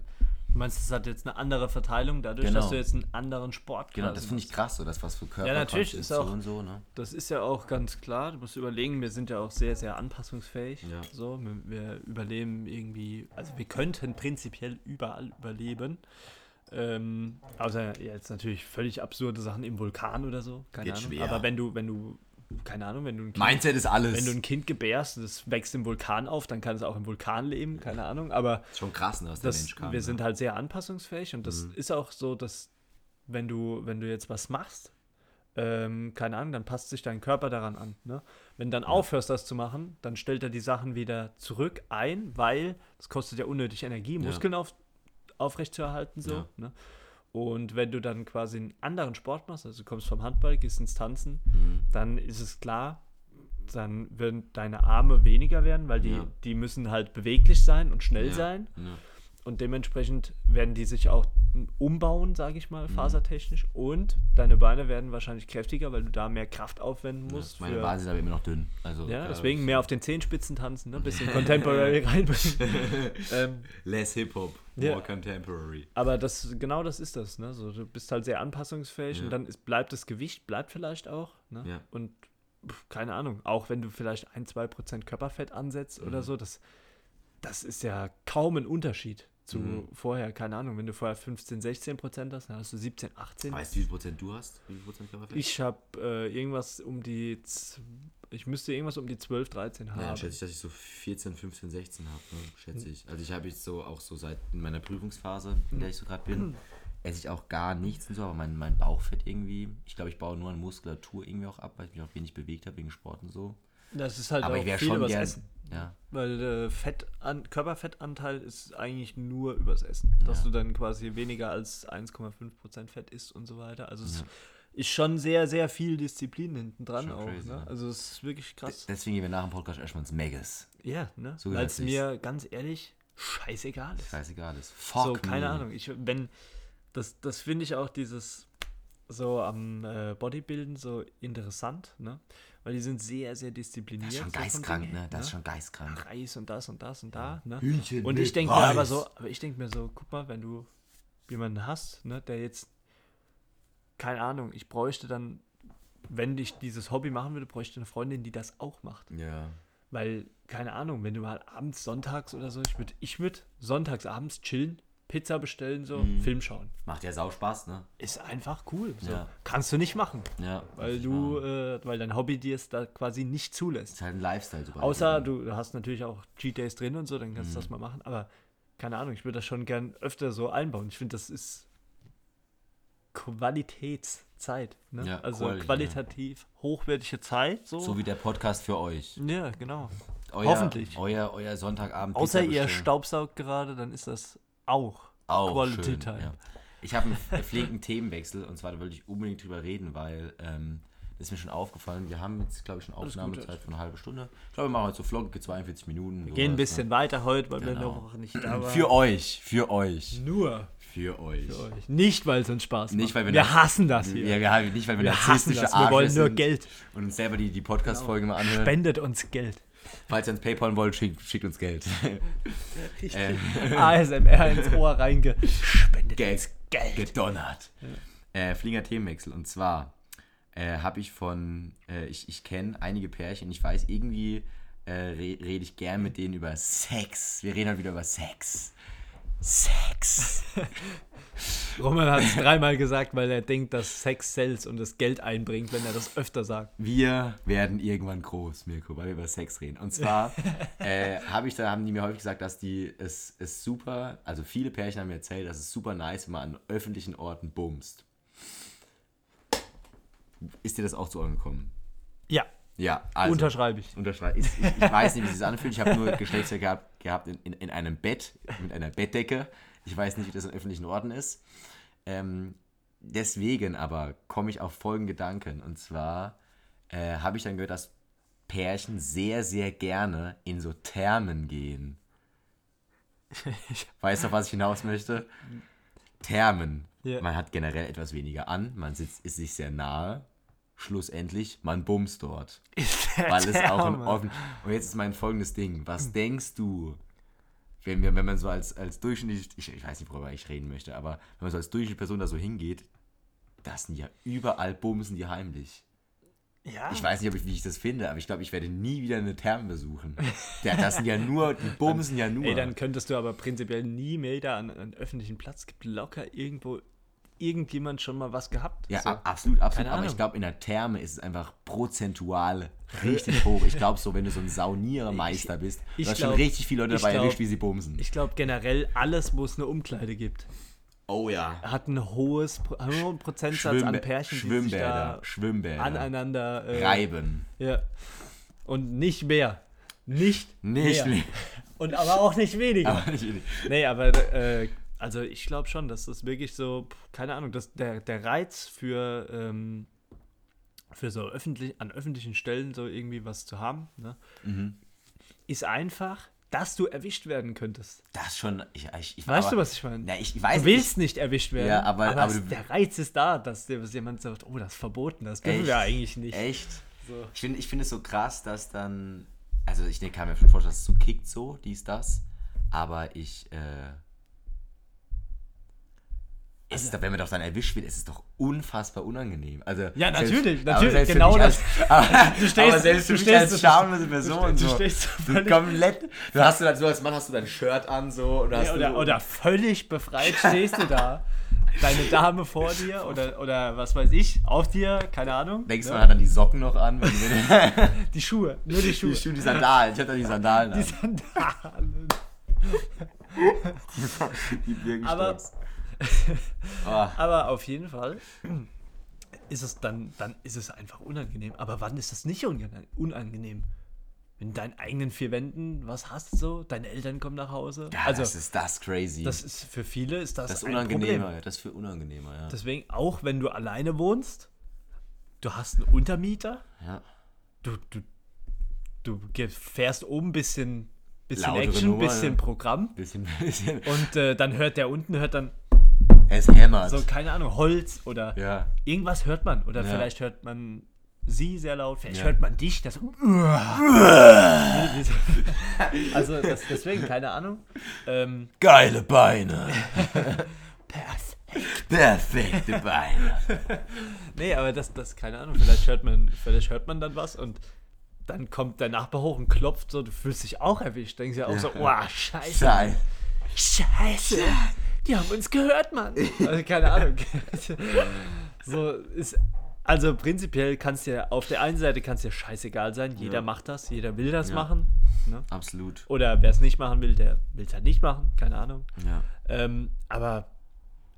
Du meinst, es hat jetzt eine andere Verteilung, dadurch, genau. dass du jetzt einen anderen Sport Genau, das finde ich krass, so das, was für Körper Ja, natürlich ist auch, so, ne? das ist ja auch ganz klar, du musst überlegen, wir sind ja auch sehr, sehr anpassungsfähig, ja. so, wir, wir überleben irgendwie, also wir könnten prinzipiell überall überleben, ähm, außer jetzt natürlich völlig absurde Sachen im Vulkan oder so. Keine Geht Ahnung. Schwer. Aber wenn du, wenn du, keine Ahnung, wenn du ein kind, Mindset ist alles. Wenn du ein Kind gebärst, das wächst im Vulkan auf, dann kann es auch im Vulkan leben, keine Ahnung. Aber schon krass, ne, was der Mensch kann. Wir ne? sind halt sehr anpassungsfähig und das mhm. ist auch so, dass wenn du, wenn du jetzt was machst, ähm, keine Ahnung, dann passt sich dein Körper daran an. Ne? Wenn du dann ja. aufhörst, das zu machen, dann stellt er die Sachen wieder zurück ein, weil das kostet ja unnötig Energie, Muskeln ja. auf, aufrechtzuerhalten. So, ja. ne? Und wenn du dann quasi einen anderen Sport machst, also du kommst vom Handball, gehst ins Tanzen, mhm. dann ist es klar, dann werden deine Arme weniger werden, weil die, ja. die müssen halt beweglich sein und schnell ja. sein. Und dementsprechend werden die sich auch umbauen, sage ich mal, mhm. fasertechnisch. Und deine Beine werden wahrscheinlich kräftiger, weil du da mehr Kraft aufwenden musst. Ja, meine Beine sind aber immer noch dünn. Also, ja, deswegen mehr auf den Zehenspitzen tanzen, ne? ein bisschen Contemporary reinbringen. ähm, Less Hip-Hop, more ja. Contemporary. Aber das, genau das ist das. Ne? So, du bist halt sehr anpassungsfähig ja. und dann ist, bleibt das Gewicht, bleibt vielleicht auch. Ne? Ja. Und keine Ahnung, auch wenn du vielleicht ein, zwei Prozent Körperfett ansetzt mhm. oder so, das, das ist ja kaum ein Unterschied zu mhm. vorher, keine Ahnung, wenn du vorher 15, 16 Prozent hast, dann hast du 17, 18. Weißt du, wie viel Prozent du hast? Wie viel Prozent Körperfett? Ich habe äh, irgendwas um die, ich müsste irgendwas um die 12, 13 haben. Ja, schätze ich, dass ich so 14, 15, 16 habe, ne? schätze ich. Also ich habe jetzt so auch so seit in meiner Prüfungsphase, in der ich so gerade bin, esse ich auch gar nichts und so, aber mein, mein Bauchfett irgendwie, ich glaube, ich baue nur an Muskulatur irgendwie auch ab, weil ich mich auch wenig bewegt habe wegen Sport und so. Das ist halt aber auch ich viel schon übers gern, Essen. Ja. Weil äh, Fett an, Körperfettanteil ist eigentlich nur übers Essen. Dass ja. du dann quasi weniger als 1,5% Fett isst und so weiter. Also es ist schon sehr, sehr viel Disziplin hinten dran auch. Crazy, ne? Also es ist wirklich krass. Deswegen gehen wir nach dem Podcast erstmal ins Megas. Ja, ne? So Weil es mir ganz ehrlich scheißegal ist. Scheißegal ist. Fuck so, keine me. Ahnung. Ich, wenn, das, das finde ich auch dieses so am äh, Bodybuilden so interessant, ne? weil die sind sehr, sehr diszipliniert. Das ist schon geistkrank, ne? Das ist ne? schon geistkrank. Reis und das und das und da, ne? Hühnchen und ich denke mir aber so, aber ich denke mir so, guck mal, wenn du jemanden hast, ne, der jetzt, keine Ahnung, ich bräuchte dann, wenn ich dieses Hobby machen würde, bräuchte eine Freundin, die das auch macht. Ja. Weil, keine Ahnung, wenn du mal abends, sonntags oder so, ich würde ich würd sonntags abends chillen, Pizza bestellen, so, mhm. Film schauen. Macht ja sau Spaß, ne? Ist einfach cool. So. Ja. Kannst du nicht machen. Ja. Weil du, äh, weil dein Hobby dir es da quasi nicht zulässt. Ist halt ein Lifestyle. So Außer du hast natürlich auch Cheat Days drin und so, dann kannst mhm. du das mal machen. Aber keine Ahnung, ich würde das schon gern öfter so einbauen. Ich finde, das ist Qualitätszeit. Ne? Ja, also Quali, qualitativ ja. hochwertige Zeit. So. so wie der Podcast für euch. Ja, genau. Euer, Hoffentlich. Euer, euer Sonntagabend. Außer ihr staubt gerade, dann ist das auch, auch Quality schön, Time. Ja. Ich habe einen flinken Themenwechsel und zwar da wollte ich unbedingt drüber reden, weil ähm, das ist mir schon aufgefallen. Wir haben jetzt, glaube ich, schon Aufnahmezeit von einer halben Stunde. Ich glaube, wir machen heute so flockige 42 Minuten. Wir gehen ein bisschen ne? weiter heute, weil genau. wir noch nicht da waren. Für euch, für euch. Nur. Für euch. Für euch. Nicht, weil es uns Spaß macht. Nicht, weil wir, wir hassen das hier. Ja, wir, nicht, weil wir, wir narzisstische das. Wir wollen nur Geld. Und uns selber die, die Podcast-Folge genau. mal anhören. Spendet uns Geld. Falls ihr uns Paypal wollt, schickt, schickt uns Geld. ähm. ASMR ins Ohr reingespendet. Geld, Geld. Gedonnert. Ja. Äh, Flinger Themenwechsel. Und zwar äh, habe ich von, äh, ich, ich kenne einige Pärchen, ich weiß, irgendwie äh, re rede ich gern mit denen über Sex. Wir reden halt wieder über Sex. Sex. Roman hat es dreimal gesagt, weil er denkt, dass Sex sells und das Geld einbringt, wenn er das öfter sagt. Wir werden irgendwann groß, Mirko, weil wir über Sex reden. Und zwar äh, habe ich da, haben die mir häufig gesagt, dass die es ist super, also viele Pärchen haben mir erzählt, dass es super nice, wenn man an öffentlichen Orten bumst. Ist dir das auch zu Ohren gekommen? Ja. Ja, also. Unterschreibe ich. Unterschreibe ich. Ich weiß nicht, wie es sich anfühlt. Ich habe nur Geschlechtsverkehr gehabt, gehabt in, in, in einem Bett, mit einer Bettdecke. Ich weiß nicht, wie das an öffentlichen Orten ist. Ähm, deswegen aber komme ich auf folgenden Gedanken. Und zwar äh, habe ich dann gehört, dass Pärchen sehr, sehr gerne in so Thermen gehen. weißt du, auf was ich hinaus möchte? Thermen. Yeah. Man hat generell etwas weniger an, man sitzt, ist sich sehr nahe. Schlussendlich, man bumst dort. Weil es auch ein offen. Und jetzt ist mein folgendes Ding. Was denkst du, wenn, wir, wenn man so als, als durchschnittlich, ich, ich weiß nicht, worüber ich reden möchte, aber wenn man so als durchschnittliche Person da so hingeht, das sind ja überall Bumsen die heimlich. Ja. Ich weiß nicht, ob ich, wie ich das finde, aber ich glaube, ich werde nie wieder eine Therme besuchen. das sind ja nur, die Bumsen ja nur. Ey, dann könntest du aber prinzipiell nie mehr da an einen öffentlichen Platz. Es gibt locker irgendwo irgendjemand schon mal was gehabt. Ja, so. absolut, absolut. aber ich glaube, in der Therme ist es einfach prozentual richtig hoch. Ich glaube, so, wenn du so ein Sauniermeister bist, ich, du hast schon richtig viele Leute dabei glaub, erwischt, wie sie bumsen. Ich glaube generell alles, wo es eine Umkleide gibt. Oh ja. Hat ein hohes einen hohen Prozentsatz Schwimm an Pärchen, die sich da Schwimmbäder. aneinander äh, reiben. Ja. Und nicht mehr. Nicht, nicht mehr. mehr. Und aber auch nicht weniger. Aber nicht weniger. Nee, aber äh, also ich glaube schon, dass das wirklich so, keine Ahnung, dass der, der Reiz für, ähm, für so öffentlich, an öffentlichen Stellen so irgendwie was zu haben, ne, mhm. ist einfach, dass du erwischt werden könntest. Das schon, ich, ich, ich Weißt aber, du, was ich meine? Ja, ich, ich weiß du willst nicht, nicht erwischt werden, ja, aber, aber, aber der Reiz ist da, dass jemand sagt, oh, das ist verboten, das dürfen echt? wir eigentlich nicht. Echt? So. Ich finde ich find es so krass, dass dann, also ich kann mir schon vorstellen, dass es so kickt so, dies, das, aber ich, äh, es ist doch, wenn man doch dann erwischt wird, es ist doch unfassbar unangenehm. Also, Ja, natürlich, aber natürlich, selbst für genau das. Als, aber, Du stehst- aber selbst du stehst- als du- schamlose Person. du so, stehst so du völlig- komplett, du hast du dann so als Mann hast du dein Shirt an so hast Ja, du oder, so, oder völlig befreit stehst du da. Deine Dame vor dir oder, oder was weiß ich, auf dir, keine Ahnung. denkst ne? man hat dann die Socken noch an, die, Die Schuhe, nur die Schuhe. die, Schuhe, die Sandalen, ich hab dann die Sandalen Die an, Sandalen. die Birkenstocks. Oh, Aber auf jeden Fall ist es dann, dann ist es einfach unangenehm. Aber wann ist das nicht unange- unangenehm? In deinen eigenen vier Wänden was hast so, deine Eltern kommen nach Hause. ja, also das ist das crazy. das ist für viele ist das, das ist unangenehmer, Problem. das ist viel unangenehmer, ja. Deswegen auch wenn du alleine wohnst, du hast einen Untermieter, ja. du, du, du fährst oben ein bisschen, bisschen Lautere Action, Nummer, bisschen. Programm Bisschen, bisschen. und äh, dann hört der unten, hört dann Es hämmert. so, keine Ahnung, Holz oder ja. irgendwas hört man. Oder Ja. vielleicht hört man sie sehr laut, vielleicht Ja. hört man dich. Das also das, deswegen, keine Ahnung. Ähm, Geile Beine. perfekt. Perfekte Beine. Nee, aber das, das, keine Ahnung, vielleicht hört man, vielleicht hört man dann was und dann kommt der Nachbar hoch und klopft so, du fühlst dich auch erwischt. Denkst ja auch so, wow, scheiße. Scheiße. Scheiße. Die haben uns gehört, Mann. Also keine Ahnung. so ist. Also prinzipiell kann es dir auf der einen Seite kann es dir scheißegal sein. Jeder Ja. macht das, jeder will das Ja. machen. Ne? Absolut. Oder wer es nicht machen will, der will es halt nicht machen. Keine Ahnung. Ja. Ähm, aber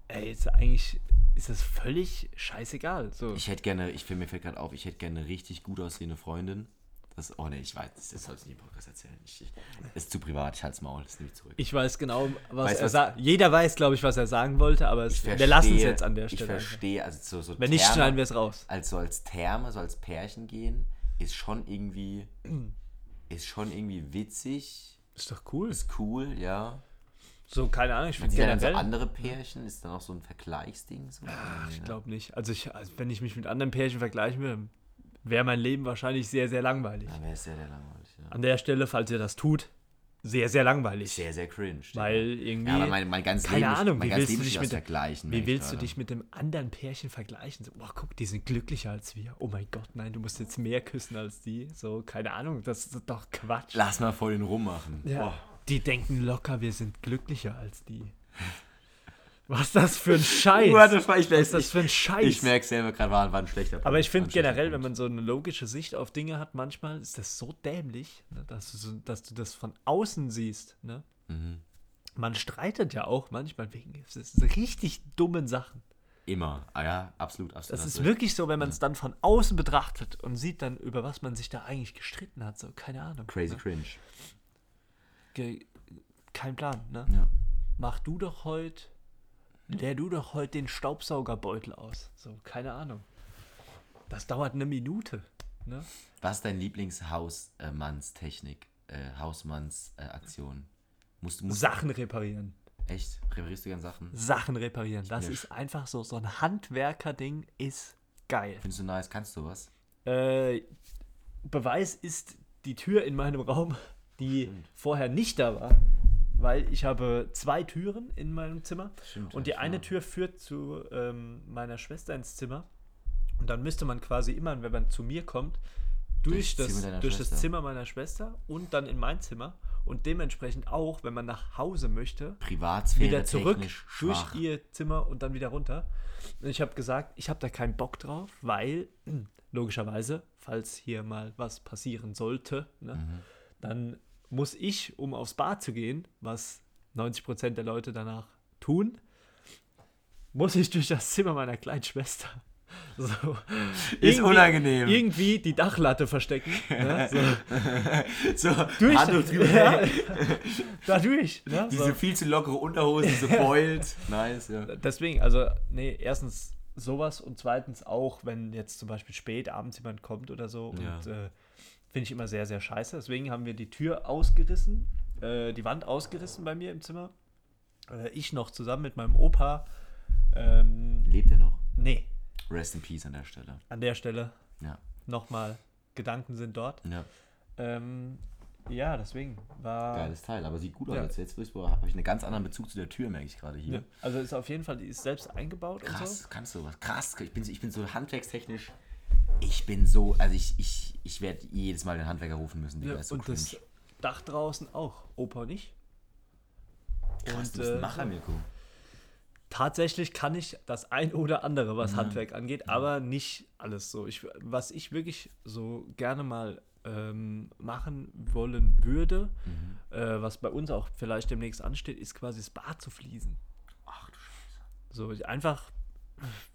ey, jetzt eigentlich ist es völlig scheißegal. So. Ich hätte gerne, ich mir fällt gerade auf, ich hätte gerne eine richtig gut aussehende Freundin. Das, oh ne, ich weiß, das soll ich nicht im Podcast erzählen. Ich, ich, ist zu privat, ich halte Maul, das nehme ich zurück. Ich weiß genau, was Weißt er sagt. Jeder weiß, glaube ich, was er sagen wollte, aber es, Ich wir lassen es verstehe- jetzt an der Ich Stelle. einfach. verstehe, also so, so Wenn nicht, schneiden wir es raus. Also als Therme, so als Pärchen gehen, ist schon irgendwie, ist schon irgendwie witzig, Ist doch cool. ist cool, ja. So, keine Ahnung, ich finde ja dann so generell. andere Pärchen, ist dann auch so ein Vergleichsding. So. ich glaube nicht. Also, ich, also, wenn ich mich mit anderen Pärchen vergleichen würde, wäre mein Leben wahrscheinlich sehr, sehr langweilig. Ja, wäre sehr, sehr langweilig. Ja. An der Stelle, falls ihr das tut, sehr, sehr langweilig. Sehr, sehr cringe. Weil irgendwie. ja, aber mein, mein ganzes keine Leben, Ahnung, mein wie willst du Leben dich besteht mit Vergleichen. Wie willst du gerade. dich mit dem anderen Pärchen vergleichen? So, boah, guck, die sind glücklicher als wir. Oh mein Gott, nein, du musst jetzt mehr küssen als die. So, keine Ahnung, das ist doch Quatsch. Lass mal vor den rummachen. Ja. Boah. Die denken locker, wir sind glücklicher als die. Was das für ein Scheiß? What the fuck, ich, Was ist das für ein Scheiß? ich merke selber gerade, war, war ein schlechter Punkt. Aber ich finde generell, wenn man so eine logische Sicht auf Dinge hat, manchmal ist das so dämlich, ne, dass, du so, dass du das von außen siehst. Ne? Mhm. Man streitet ja auch manchmal wegen richtig dummen Sachen. Immer. Ah ja, absolut. absolut Das ist wirklich so, wenn man es dann von außen betrachtet und sieht dann, über was man sich da eigentlich gestritten hat. So, keine Ahnung. Crazy Ne? cringe. Ge kein Plan, ne? Ja. Mach du doch heute, leer du doch heute den Staubsaugerbeutel aus. So, keine Ahnung. Das dauert eine Minute. Ne? Was ist dein Lieblingshausmannstechnik? Äh, Hausmannsaktion? musst du musst Sachen reparieren. echt? Reparierst du gern Sachen? Sachen reparieren. Das Ja, ist einfach so, so ein Handwerker-Ding ist geil. Findest du nice? Kannst du was? Äh, Beweis ist die Tür in meinem Raum, die Stimmt. vorher nicht da war, weil ich habe zwei Türen in meinem Zimmer Stimmt. und die eine Tür führt zu ähm, meiner Schwester ins Zimmer und dann müsste man quasi immer, wenn man zu mir kommt, durch, Zimmer das, deiner durch das. Zimmer meiner Schwester und dann in mein Zimmer und dementsprechend auch, wenn man nach Hause möchte, Privatsphäre wieder zurück durch ihr Zimmer und dann wieder runter. Und ich habe gesagt, ich habe da keinen Bock drauf, weil logischerweise, falls hier mal was passieren sollte, ne, Mhm. dann muss ich, um aufs Bad zu gehen, was 90% der Leute danach tun, muss ich durch das Zimmer meiner kleinen Schwester. So, Ist unangenehm. Irgendwie die Dachlatte verstecken. Ne? So, so, durch, drüber. ja, dadurch. Ne? So. Diese viel zu lockere Unterhose, so beult. Nice, ja. Deswegen, also, nee, erstens sowas und zweitens auch, wenn jetzt zum Beispiel spät abends jemand kommt oder so Ja. und äh, finde ich immer sehr, sehr scheiße. Deswegen haben wir die Tür ausgerissen, äh, die Wand ausgerissen bei mir im Zimmer. Äh, ich noch zusammen mit meinem Opa. Ähm, Lebt er noch? nee, Rest in Peace an der Stelle. an der Stelle Ja. nochmal, Gedanken sind dort. Ja. Ähm, Ja, deswegen. War Geiles Teil, aber sieht gut aus. Ja. Jetzt, jetzt habe ich einen ganz anderen Bezug zu der Tür, merke ich gerade hier. Ja. Also ist auf jeden Fall, die ist selbst eingebaut und so. Krass, kannst du was? Krass, ich bin, ich bin so handwerkstechnisch. Ich bin so, also ich, ich, ich werde jedes Mal den Handwerker rufen müssen. Ja, so und cringe. das Dach draußen auch. Opa nicht. Krass, du und, bist ein äh, Macher, Mirko. Tatsächlich kann ich das ein oder andere, was Handwerk angeht, aber nicht alles so. Ich, was ich wirklich so gerne mal ähm, machen wollen würde, Mhm. äh, was bei uns auch vielleicht demnächst ansteht, ist quasi das Bad zu fließen. Ach du Scheiße. So ich- einfach,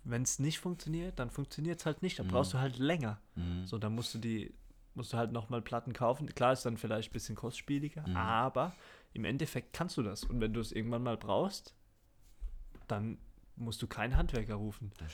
wenn es nicht funktioniert, dann funktioniert es halt nicht. Dann brauchst du halt länger. Mhm. So, dann musst du die, musst du halt nochmal Platten kaufen. Klar ist dann vielleicht ein bisschen kostspieliger, Mhm. aber im Endeffekt kannst du das. Und wenn du es irgendwann mal brauchst, dann musst du keinen Handwerker rufen. Das.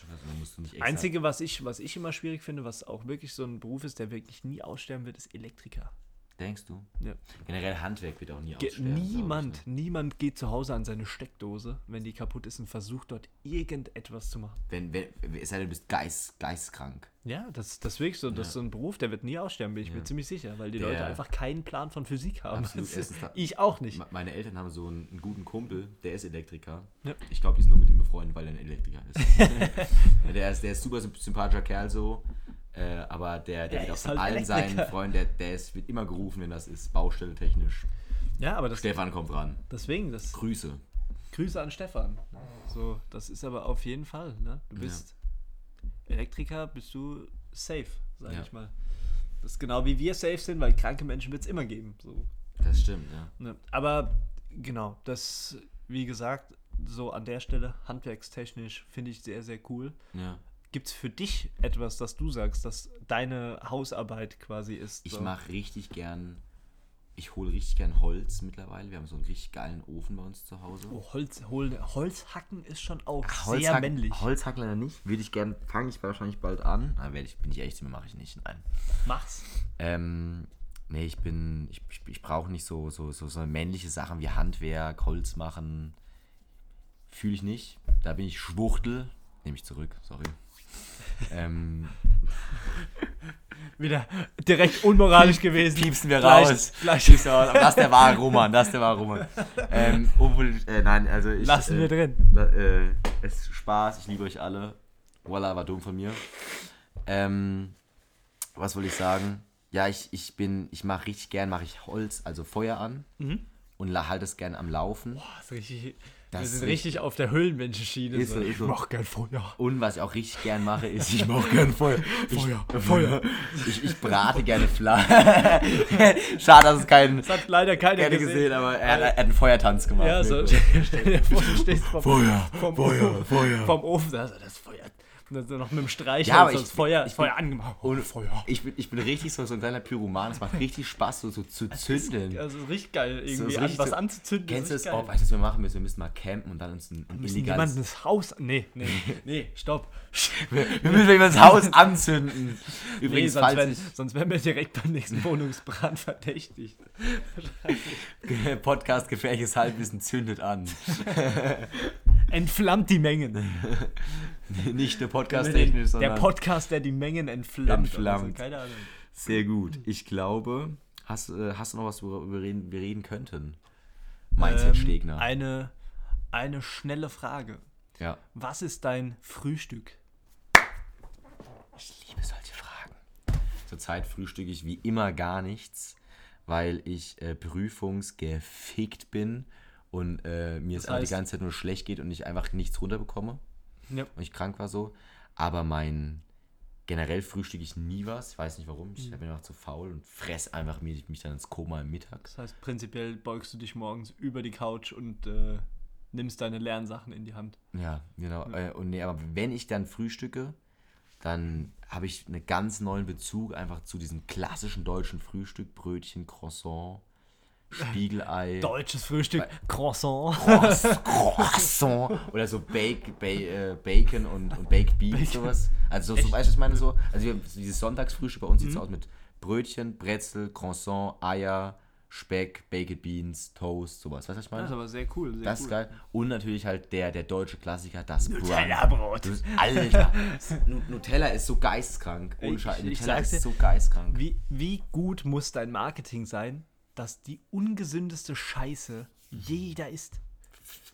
Einzige, was ich, was ich immer schwierig finde, was auch wirklich so ein Beruf ist, der wirklich nie aussterben wird, ist Elektriker. Denkst du? Ja. Generell Handwerk wird auch nie Ge aussterben. ich, niemand, ne? niemand geht zu Hause an seine Steckdose, wenn die kaputt ist und versucht dort irgendetwas zu machen. Wenn, wenn, es sei denn, du bist geist, geistkrank. Ja, das, das ist wirklich so, das ist so ein Beruf, der wird nie aussterben, bin ich mir Ja. ziemlich sicher, weil die Der- Leute einfach keinen Plan von Physik haben. Absolut, ist, ich auch nicht. Me- Meine Eltern haben so einen, einen guten Kumpel, der ist Elektriker. Ja. Ich glaube, die sind nur mit ihm befreundet, weil er ein Elektriker ist. Ja, der ist. Der ist super symp- sympathischer Kerl so. Äh, aber der, der Der wird auch von halt allen seinen Elektriker. Freunden, der, der ist, wird immer gerufen, wenn das ist, Baustelle technisch. Ja, aber das, Stefan kommt ran. deswegen, das Grüße. Grüße an Stefan. So, das ist aber auf jeden Fall, ne? Du Ja. bist Elektriker, bist du safe, sag Ja. ich mal. Das ist genau wie wir safe sind, weil kranke Menschen wird es immer geben. So. Das stimmt, ja. Ne? Aber genau, das, wie gesagt, so an der Stelle, handwerkstechnisch, finde ich sehr, sehr cool. ja. Gibt es für dich etwas, das du sagst, dass deine Hausarbeit quasi ist? Ich so? mache richtig gern, ich hole richtig gern Holz mittlerweile. Wir haben so einen richtig geilen Ofen bei uns zu Hause. Oh, Holz, holen, Holzhacken ist schon auch sehr Holzhack- männlich. Holzhacken leider nicht. Würde ich gern, fange ich wahrscheinlich bald an. Na, werde ich, bin ich ehrlich zu mir, mache ich nicht. Nein. Mach's. Ähm, nee, ich bin, ich, ich, ich brauche nicht so, so, so, so männliche Sachen wie Handwerk, Holz machen. Fühle ich nicht. Da bin ich Schwuchtel. Nehme ich zurück, sorry. Ähm, Wieder direkt unmoralisch gewesen. piepsen wir Gleich- raus. gleich- Piepsen raus. Aber das ist der wahre Roman, das ist der wahre Roman. Ähm, obwohl, äh, nein, also ich... Lassen äh, wir drin. La- äh, es ist Spaß, ich liebe euch alle. Voila, war dumm von mir. Ähm, was wollte ich sagen? Ja, ich, ich bin, ich mache richtig gern, mache ich Holz, also Feuer an Mhm. und halte es gern am Laufen. Boah, ist richtig, Das wir ist sind richtig auf der Höhlenmenschenschiene. Ist so. ich so. mach gern Feuer. Und was ich auch richtig gern mache, ist, ich mache gern Feuer. Feuer, Ich, Feuer. Ich, ich brate gerne Fleisch. Schade, dass es keinen Das hat leider keiner keine gesehen. gesehen, aber er, hat- er hat einen Feuertanz gemacht. Ja, so, stell dir vor, du stehst vom, Feuer, vom, Feuer, Feuer. vom Ofen, da ist das Feuer. Noch mit dem Streich Ja, ich- das Feuer, ich das Feuer angemacht. Und Feuer. Ich bin, ich bin richtig so, so ein kleiner Pyroman. Es macht richtig Spaß, so, so zu zünden. Also richtig geil, irgendwie so an, richtig was so- anzuzünden. Kennst du ist das auch? Weißt du, was wir machen müssen? Wir müssen mal campen und dann uns ein, ein Wir müssen illegales... das Haus. Nee, nee, nee, stopp. Wir müssen jemand das Haus anzünden. Nee, Übrigens, sonst, falls werden, ich sonst werden wir direkt beim nächsten Wohnungsbrand verdächtigt. Podcast gefährliches Halbwissen zündet an. Entflammt die Mengen. Nicht nur podcast-technisch, Der sondern... Podcast, der die Mengen entflammt. Entflammt. Also, keine Ahnung. Sehr gut. Ich glaube, hast, äh, hast du noch was, worüber wir reden, könnten? Mindset-Stegner. Ähm, eine, eine schnelle Frage. ja. Was ist dein Frühstück? Ich liebe solche Fragen. Zurzeit frühstücke ich wie immer gar nichts, weil ich äh, prüfungsgefickt bin und äh, mir Das es aber die heißt- ganze Zeit nur schlecht geht und ich einfach nichts runterbekomme Ja. und ich krank war so. Aber mein generell frühstücke ich nie was. Ich weiß nicht warum. Mhm. Ich bin einfach zu faul und fress einfach mich, mich dann ins Koma im Mittag. Das heißt, prinzipiell beugst du dich morgens über die Couch und äh, nimmst deine Lernsachen in die Hand. Ja, genau. Äh, und nee, aber wenn ich dann frühstücke, dann habe ich einen ganz neuen Bezug einfach zu diesem klassischen deutschen Frühstück. Brötchen, Croissant, Spiegelei. Deutsches Frühstück, Croissant. Croiss- Croissant oder so Bake, ba äh, Bacon und, und Baked Beans, sowas. Also so, so weißt du, was ich meine so? Also wir, dieses Sonntagsfrühstück bei uns sieht es aus mit Brötchen, Brezel, Croissant, Eier, Speck, Baked Beans, Toast, sowas. Weißt du, was ich meine? Das ist aber sehr cool. Sehr Das ist cool. geil. Und natürlich halt der, der deutsche Klassiker, das. Nutella-Brot. Alter, Nu- Nutella ist so geistkrank. Ohne Scheiß. Nutella ist so geistkrank. Wie, wie gut muss dein Marketing sein, dass die ungesündeste Scheiße jeder isst.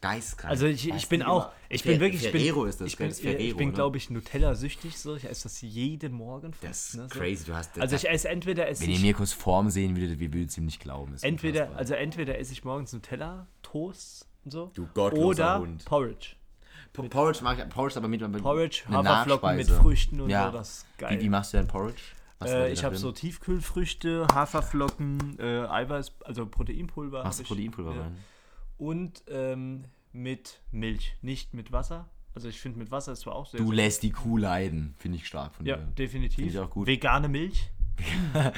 Geistkrank. Also ich, ich bin auch, ich bin wirklich, ich bin, ist das, ich bin, Ferrero, ich bin ne? glaube ich, Nutella-süchtig, so, ich esse das jeden Morgen fast, Das ist ne, crazy. Du hast, Also ich esse entweder esse wenn ihr Mirkos Form sehen würdet, wir würden es ihm nicht glauben. Entweder, also entweder esse ich morgens Nutella, Toast und so, Du gottloser oder Hund. Porridge. Po- Porridge mag ich, Porridge aber mit, Porridge, Haferflocken mit. Früchten und so, das ist geil. Wie, machst du dein Porridge? Äh, ich habe so Tiefkühlfrüchte, Haferflocken, äh, Eiweiß, also Proteinpulver. Hab du Proteinpulver ja. rein? Und ähm, mit Milch, nicht mit Wasser. Also ich finde mit Wasser ist zwar auch sehr Du sehr- lässt die Kuh leiden. Finde ich stark von Ja, dir. definitiv. Finde ich auch gut. Vegane Milch.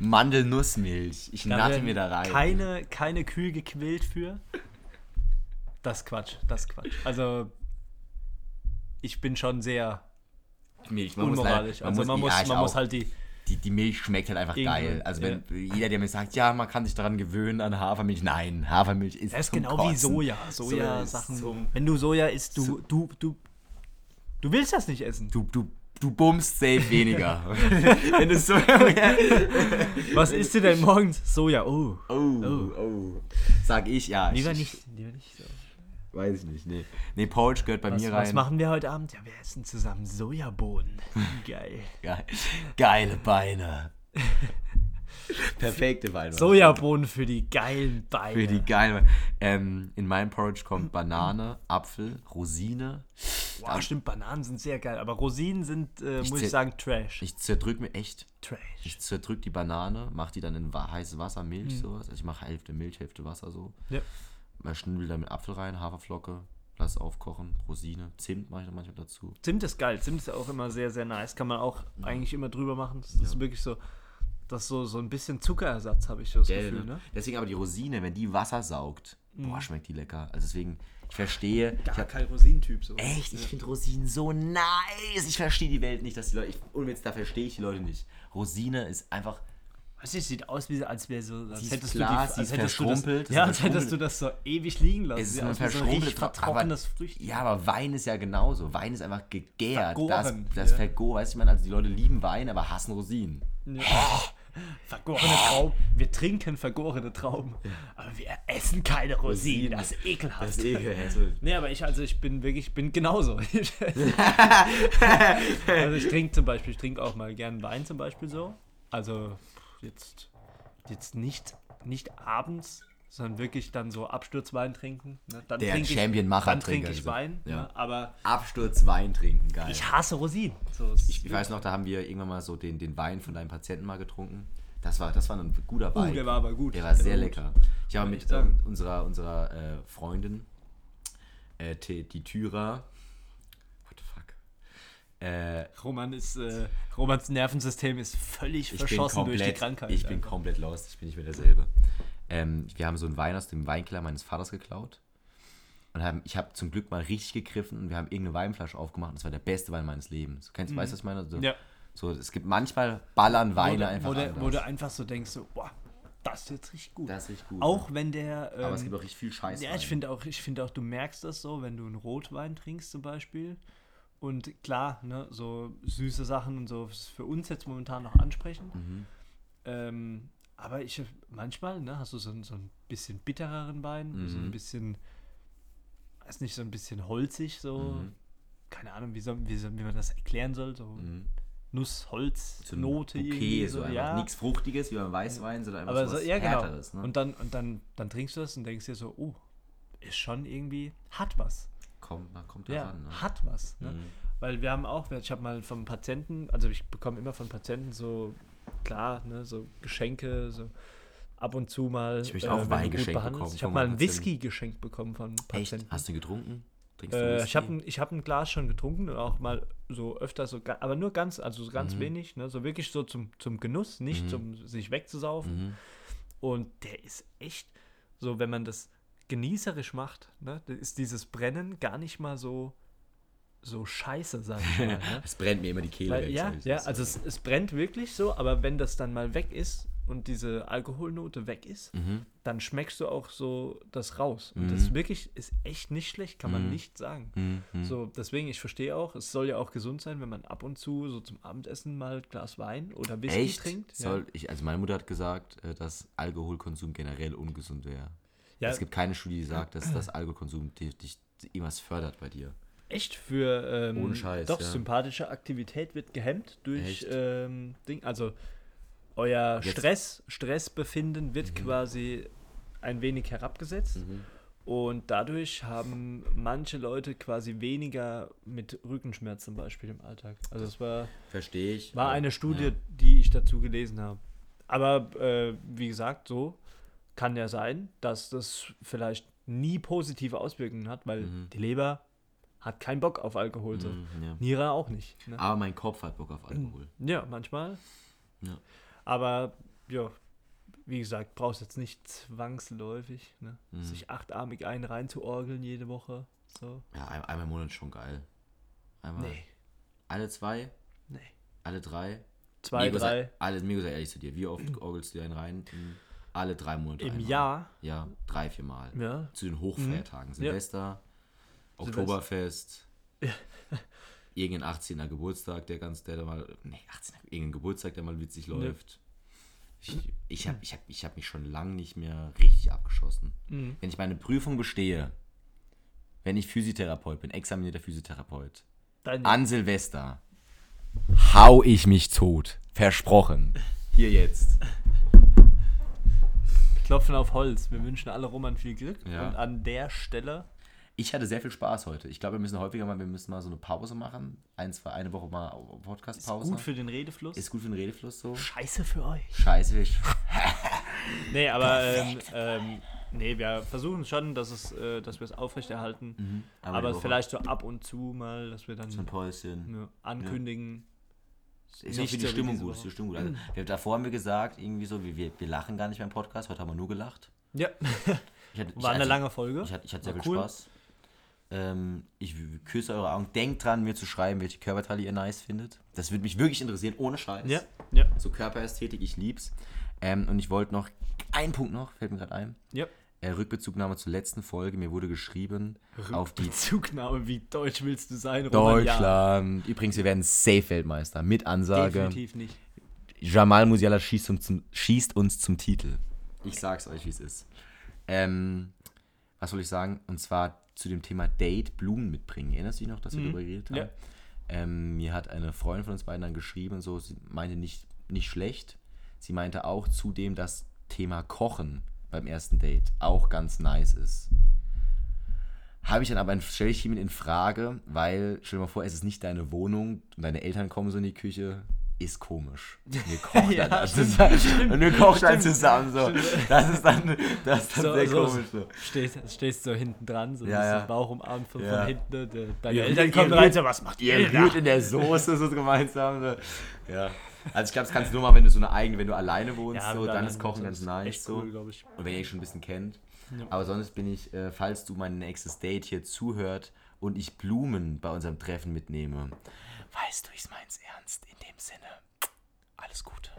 Mandelnussmilch. Ich Da natte mir da rein. Keine, keine Kühe gequält für. Das Quatsch, das Quatsch. Also ich bin schon sehr Milch. unmoralisch. leider- also man, muss, ja, man muss halt die. die, die Milch schmeckt halt einfach Irgendwann, geil. Also wenn jeder, der mir sagt, ja, man kann sich daran gewöhnen an Hafermilch. Nein, Hafermilch ist Das ist genau wie Kotzen. Soja. Soja Soja-Sachen. zum- Wenn du Soja isst, du, du, du, du willst das nicht essen. Du, du, du bummst safe weniger. wenn du Soja... Was isst du denn morgens? Soja. Oh. Oh, oh. Sag ich, ja. Lieber ich, nicht. Lieber nicht so. Weiß ich nicht, nee. Nee, Porridge gehört bei Was, mir was rein. machen wir heute Abend? Ja, wir essen zusammen Sojabohnen. Geil. Geil. Geile Beine. Perfekte Beine. Sojabohnen für die geilen Beine. Für die geilen ähm, In meinem Porridge kommt Banane, Apfel, Rosine. Boah, stimmt, Bananen sind sehr geil. Aber Rosinen sind, äh, Ich muss ich sagen, Trash. Ich zerdrück mir echt. Trash. Ich zerdrück die Banane, mach die dann in heißes Wasser, Milch, sowas. Also ich mache Hälfte Milch, Hälfte Wasser so. Ja. Mal schnibbel da mit Apfel rein, Haferflocke, lass aufkochen, Rosine, Zimt mache ich dann manchmal dazu. Zimt ist geil. Zimt ist auch immer sehr, sehr nice. Kann man auch eigentlich immer drüber machen. Das ist wirklich so, das ist so, so ein bisschen Zuckerersatz, habe ich so das Gell, Gefühl. ne? Ne? Deswegen aber die Rosine, wenn die Wasser saugt, boah, schmeckt die lecker. Also deswegen, ich verstehe. ich hab, kein Rosinentyp so. echt, ich finde Rosinen so nice. Ich verstehe die Welt nicht, dass die Leute. Ich, und jetzt da verstehe ich die Leute nicht. Rosine ist einfach. Weißt du, es sieht aus, wie, als wäre so, als ist hättest klar, du die, als ist hättest du das, ja, als ist hättest du das so ewig liegen lassen. Es ist ein wie so ein verschrumpelt, richtig aber- vertrocknetes Frücht. Ja, aber Wein ist ja genauso. Wein ist einfach gegärt. Das, Vergoren, das ja. vergoren. Weißt du, ich meine, also die Leute lieben Wein, aber hassen Rosinen. Vergorene Trauben. Wir trinken vergorene Trauben. Aber wir essen keine Rosinen. Das ist ekelhaft. Also, Nee, aber ich, also ich bin wirklich, ich bin genauso. also ich trinke zum Beispiel, ich trinke auch mal gern Wein zum Beispiel so. Also jetzt, jetzt nicht, nicht abends, sondern wirklich dann so Absturzwein trinken. Ne? Dann Der trinke ich, Champion-Macher Dann trinke ich also. Wein. Ja. Ne? Aber Absturz Wein trinken, geil. ich hasse Rosinen. So, es- Ich weiß noch, da haben wir irgendwann mal so den, den Wein von deinem Patienten mal getrunken. Das war, das war ein guter uh, Wein. der war aber gut. Der war sehr gut. lecker. Ich habe mit ich ähm, unserer, unserer äh, Freundin, äh, die Tyra, fuck, äh, Roman ist, äh, Romans Nervensystem ist völlig verschossen durch die komplett, Krankheit. ich bin einfach. komplett lost, ich bin nicht mehr derselbe. Ähm, wir haben so einen Wein aus dem Weinkeller meines Vaters geklaut. Und haben, ich habe zum Glück mal richtig gegriffen und wir haben irgendeine Weinflasche aufgemacht und das war der beste Wein meines Lebens. Kennst du, weißt du, was ich meine? So, Mhm. Ja. so, es gibt manchmal ballern Weine wo, du- einfach wo, anders. wo du einfach so denkst, so, boah, das ist jetzt richtig gut. das ist richtig gut. auch wenn der. Ähm, aber es gibt auch richtig viel Scheiß. ja, ich finde auch, ich finde auch, du merkst das so, wenn du einen Rotwein trinkst zum Beispiel. Und klar, ne, so süße Sachen und so ist für uns jetzt momentan noch ansprechend. Mhm. Ähm, aber ich manchmal, ne, hast du so, ein- so ein bisschen bittereren Wein, so ein Mhm. bisschen, weiß nicht, so ein bisschen holzig, so. Mhm. Keine Ahnung, wie, soll, wie, soll, wie man das erklären soll. So Mhm. Nuss, Holz, So ein Note irgendwie. so So, einfach ja. nichts Fruchtiges wie beim Weißwein, sondern einfach so so, was ja, genau. Härteres. Ne? Und, dann, und dann, dann trinkst du das und denkst dir so, oh, ist schon irgendwie, hat was. Kommt, man kommt Ja, daran. Ne? hat was. Ne? Mhm. Weil wir haben auch, ich habe mal vom Patienten, also ich bekomme immer von Patienten so, klar, ne, so Geschenke, so ab und zu mal. Ich möchte auch wenn du Wein gut geschenkt behandelst. bekommen Ich habe mal Patienten. Whisky geschenkt bekommen von Echt? Patienten. Hast du getrunken? Trinkst du Äh, ich habe ein, ich hab ein Glas schon getrunken und auch mal so öfter, so, aber nur ganz, also so ganz Mhm. wenig, ne? so wirklich so zum, zum Genuss, nicht Mhm. zum sich wegzusaufen. Mhm. Und der ist echt so, wenn man das genießerisch macht, ne, ist dieses Brennen gar nicht mal so, so scheiße, sag ich mal. Ne? Es brennt mir immer die Kehle Weil, weg. ja, ja, also es, es brennt wirklich so, aber wenn das dann mal weg ist, und diese Alkoholnote weg ist, Mhm. dann schmeckst du auch so das raus. Und Mhm. das wirklich ist echt nicht schlecht, kann man Mhm. nicht sagen. Mhm. So, deswegen, ich verstehe auch, es soll ja auch gesund sein, wenn man ab und zu so zum Abendessen mal ein Glas Wein oder Whisky Echt? trinkt. Soll ich, also meine Mutter hat gesagt, äh, dass Alkoholkonsum generell ungesund wäre. Ja, Es gibt keine Studie, die sagt, dass das Alkoholkonsum dich, irgendwas fördert bei dir. echt für ähm, Ohne Scheiß, doch ja. sympathische Aktivität wird gehemmt durch ähm, Ding. Also euer Jetzt- Stress, Stressbefinden wird Mhm. quasi ein wenig herabgesetzt. Und dadurch haben manche Leute quasi weniger mit Rückenschmerz zum Beispiel im Alltag. Also es war, Verstehe ich. war eine Studie, Ja. die ich dazu gelesen habe. Aber äh, wie gesagt, so kann ja sein, dass das vielleicht nie positive Auswirkungen hat, weil Mhm. die Leber hat keinen Bock auf Alkohol. So. Mhm, ja. Niere auch nicht. Ne? Aber mein Kopf hat Bock auf Alkohol. Ja, manchmal. Ja. Aber ja, wie gesagt, brauchst jetzt nicht zwangsläufig, ne? Mhm. sich achtarmig einen reinzuorgeln jede Woche. So. Ja, ein, einmal im Monat schon geil. Einmal. Nee. Alle zwei? Nee. Alle drei? Zwei, Mega drei Sei, alle, mega sei ehrlich zu dir. Wie oft orgelst du dir einen rein? In alle drei Monate. im einmal. Jahr. Ja, drei, vier Mal. Ja. Zu den Hochfeiertagen. Ja. Silvester, Oktoberfest, irgendein 18er Geburtstag, der ganz, der da mal, nee, 18er, irgendein Geburtstag, der mal witzig läuft. Ich, ich habe ich hab, ich hab mich schon lange nicht mehr richtig abgeschossen. Mhm. Wenn ich meine Prüfung bestehe, wenn ich Physiotherapeut bin, examinierter Physiotherapeut, Dein an Silvester hau ich mich tot. Versprochen. Hier jetzt. Klopfen auf Holz. Wir wünschen alle Roman viel Glück. Ja. Und an der Stelle. Ich hatte sehr viel Spaß heute. Ich glaube, wir müssen häufiger mal, wir müssen mal so eine Pause machen. Ein, zwei, eine Woche mal Ist Podcast-Pause. gut für den Redefluss. Ist gut für den Redefluss so. Scheiße für euch. Scheiße. Ich, Nee, aber ähm, ähm, nee, wir versuchen schon, dass, es, äh, dass wir es aufrechterhalten. Mhm. aber Woche. vielleicht so ab und zu mal, dass wir dann so ein Päuschen. ja, ankündigen. Ist auch für die Stimmung gut. Ist die Stimmung gut. Also, wir, davor haben wir gesagt, irgendwie so, wir, wir, lachen gar nicht beim Podcast. Heute haben wir nur gelacht. Ja, Ich hatte, ich, war eine also, lange Folge. Ich hatte, ich hatte sehr War viel cool. Spaß. Ähm, ich küsse eure Augen. Denkt dran, mir zu schreiben, welche Körperteile ihr nice findet. Das würde mich wirklich interessieren, ohne Scheiß. Ja, ja, So Körperästhetik, ich lieb's. Ähm, und ich wollte noch, einen Punkt noch, fällt mir gerade ein. ja. Äh, Rückbezugnahme zur letzten Folge. Mir wurde geschrieben, auf die Bezugnahme, wie deutsch willst du sein, Roman? Ja, Deutschland. Übrigens, wir werden Safe-Weltmeister mit Ansage. definitiv nicht. Jamal Musiala schießt, uns zum, schießt uns zum Titel. Ich sag's euch, wie es ist. Ähm, was soll ich sagen? Und zwar zu dem Thema Date Blumen mitbringen. Erinnerst du dich noch, dass wir Mhm. darüber geredet haben? Ja. Ähm, mir hat eine Freundin von uns beiden dann geschrieben, so, sie meinte nicht, nicht schlecht. Sie meinte auch zudem, dass Thema Kochen beim ersten Date auch ganz nice ist. Habe ich dann aber, stelle ich hiermit in Frage, weil, stell dir mal vor, es ist nicht deine Wohnung und deine Eltern kommen so in die Küche, ist komisch. Wir kochen Ja, dann, stimmt, zusammen, und wir kochen dann stimmt, zusammen so. Das ist dann, das ist dann So- sehr so- komisch. So. Stehst, stehst so hinten dran, so Ja, ja. Bauch umarmt von, Ja. von hinten. ne, deine Eltern kommen rein, so, was macht ihr Ihr rührt in der Soße so gemeinsam. So. Ja. Also ich glaube, das kannst du nur mal, wenn du so eine eigene, wenn du alleine wohnst, Ja, so, dann ist Kochen ganz nice. so. cool. Und wenn ihr euch schon ein bisschen kennt. Ja. Aber sonst bin ich, äh, falls du mein nächstes Date hier zuhört und ich Blumen bei unserem Treffen mitnehme, weißt du, ich mein's ernst. In dem Sinne, alles Gute.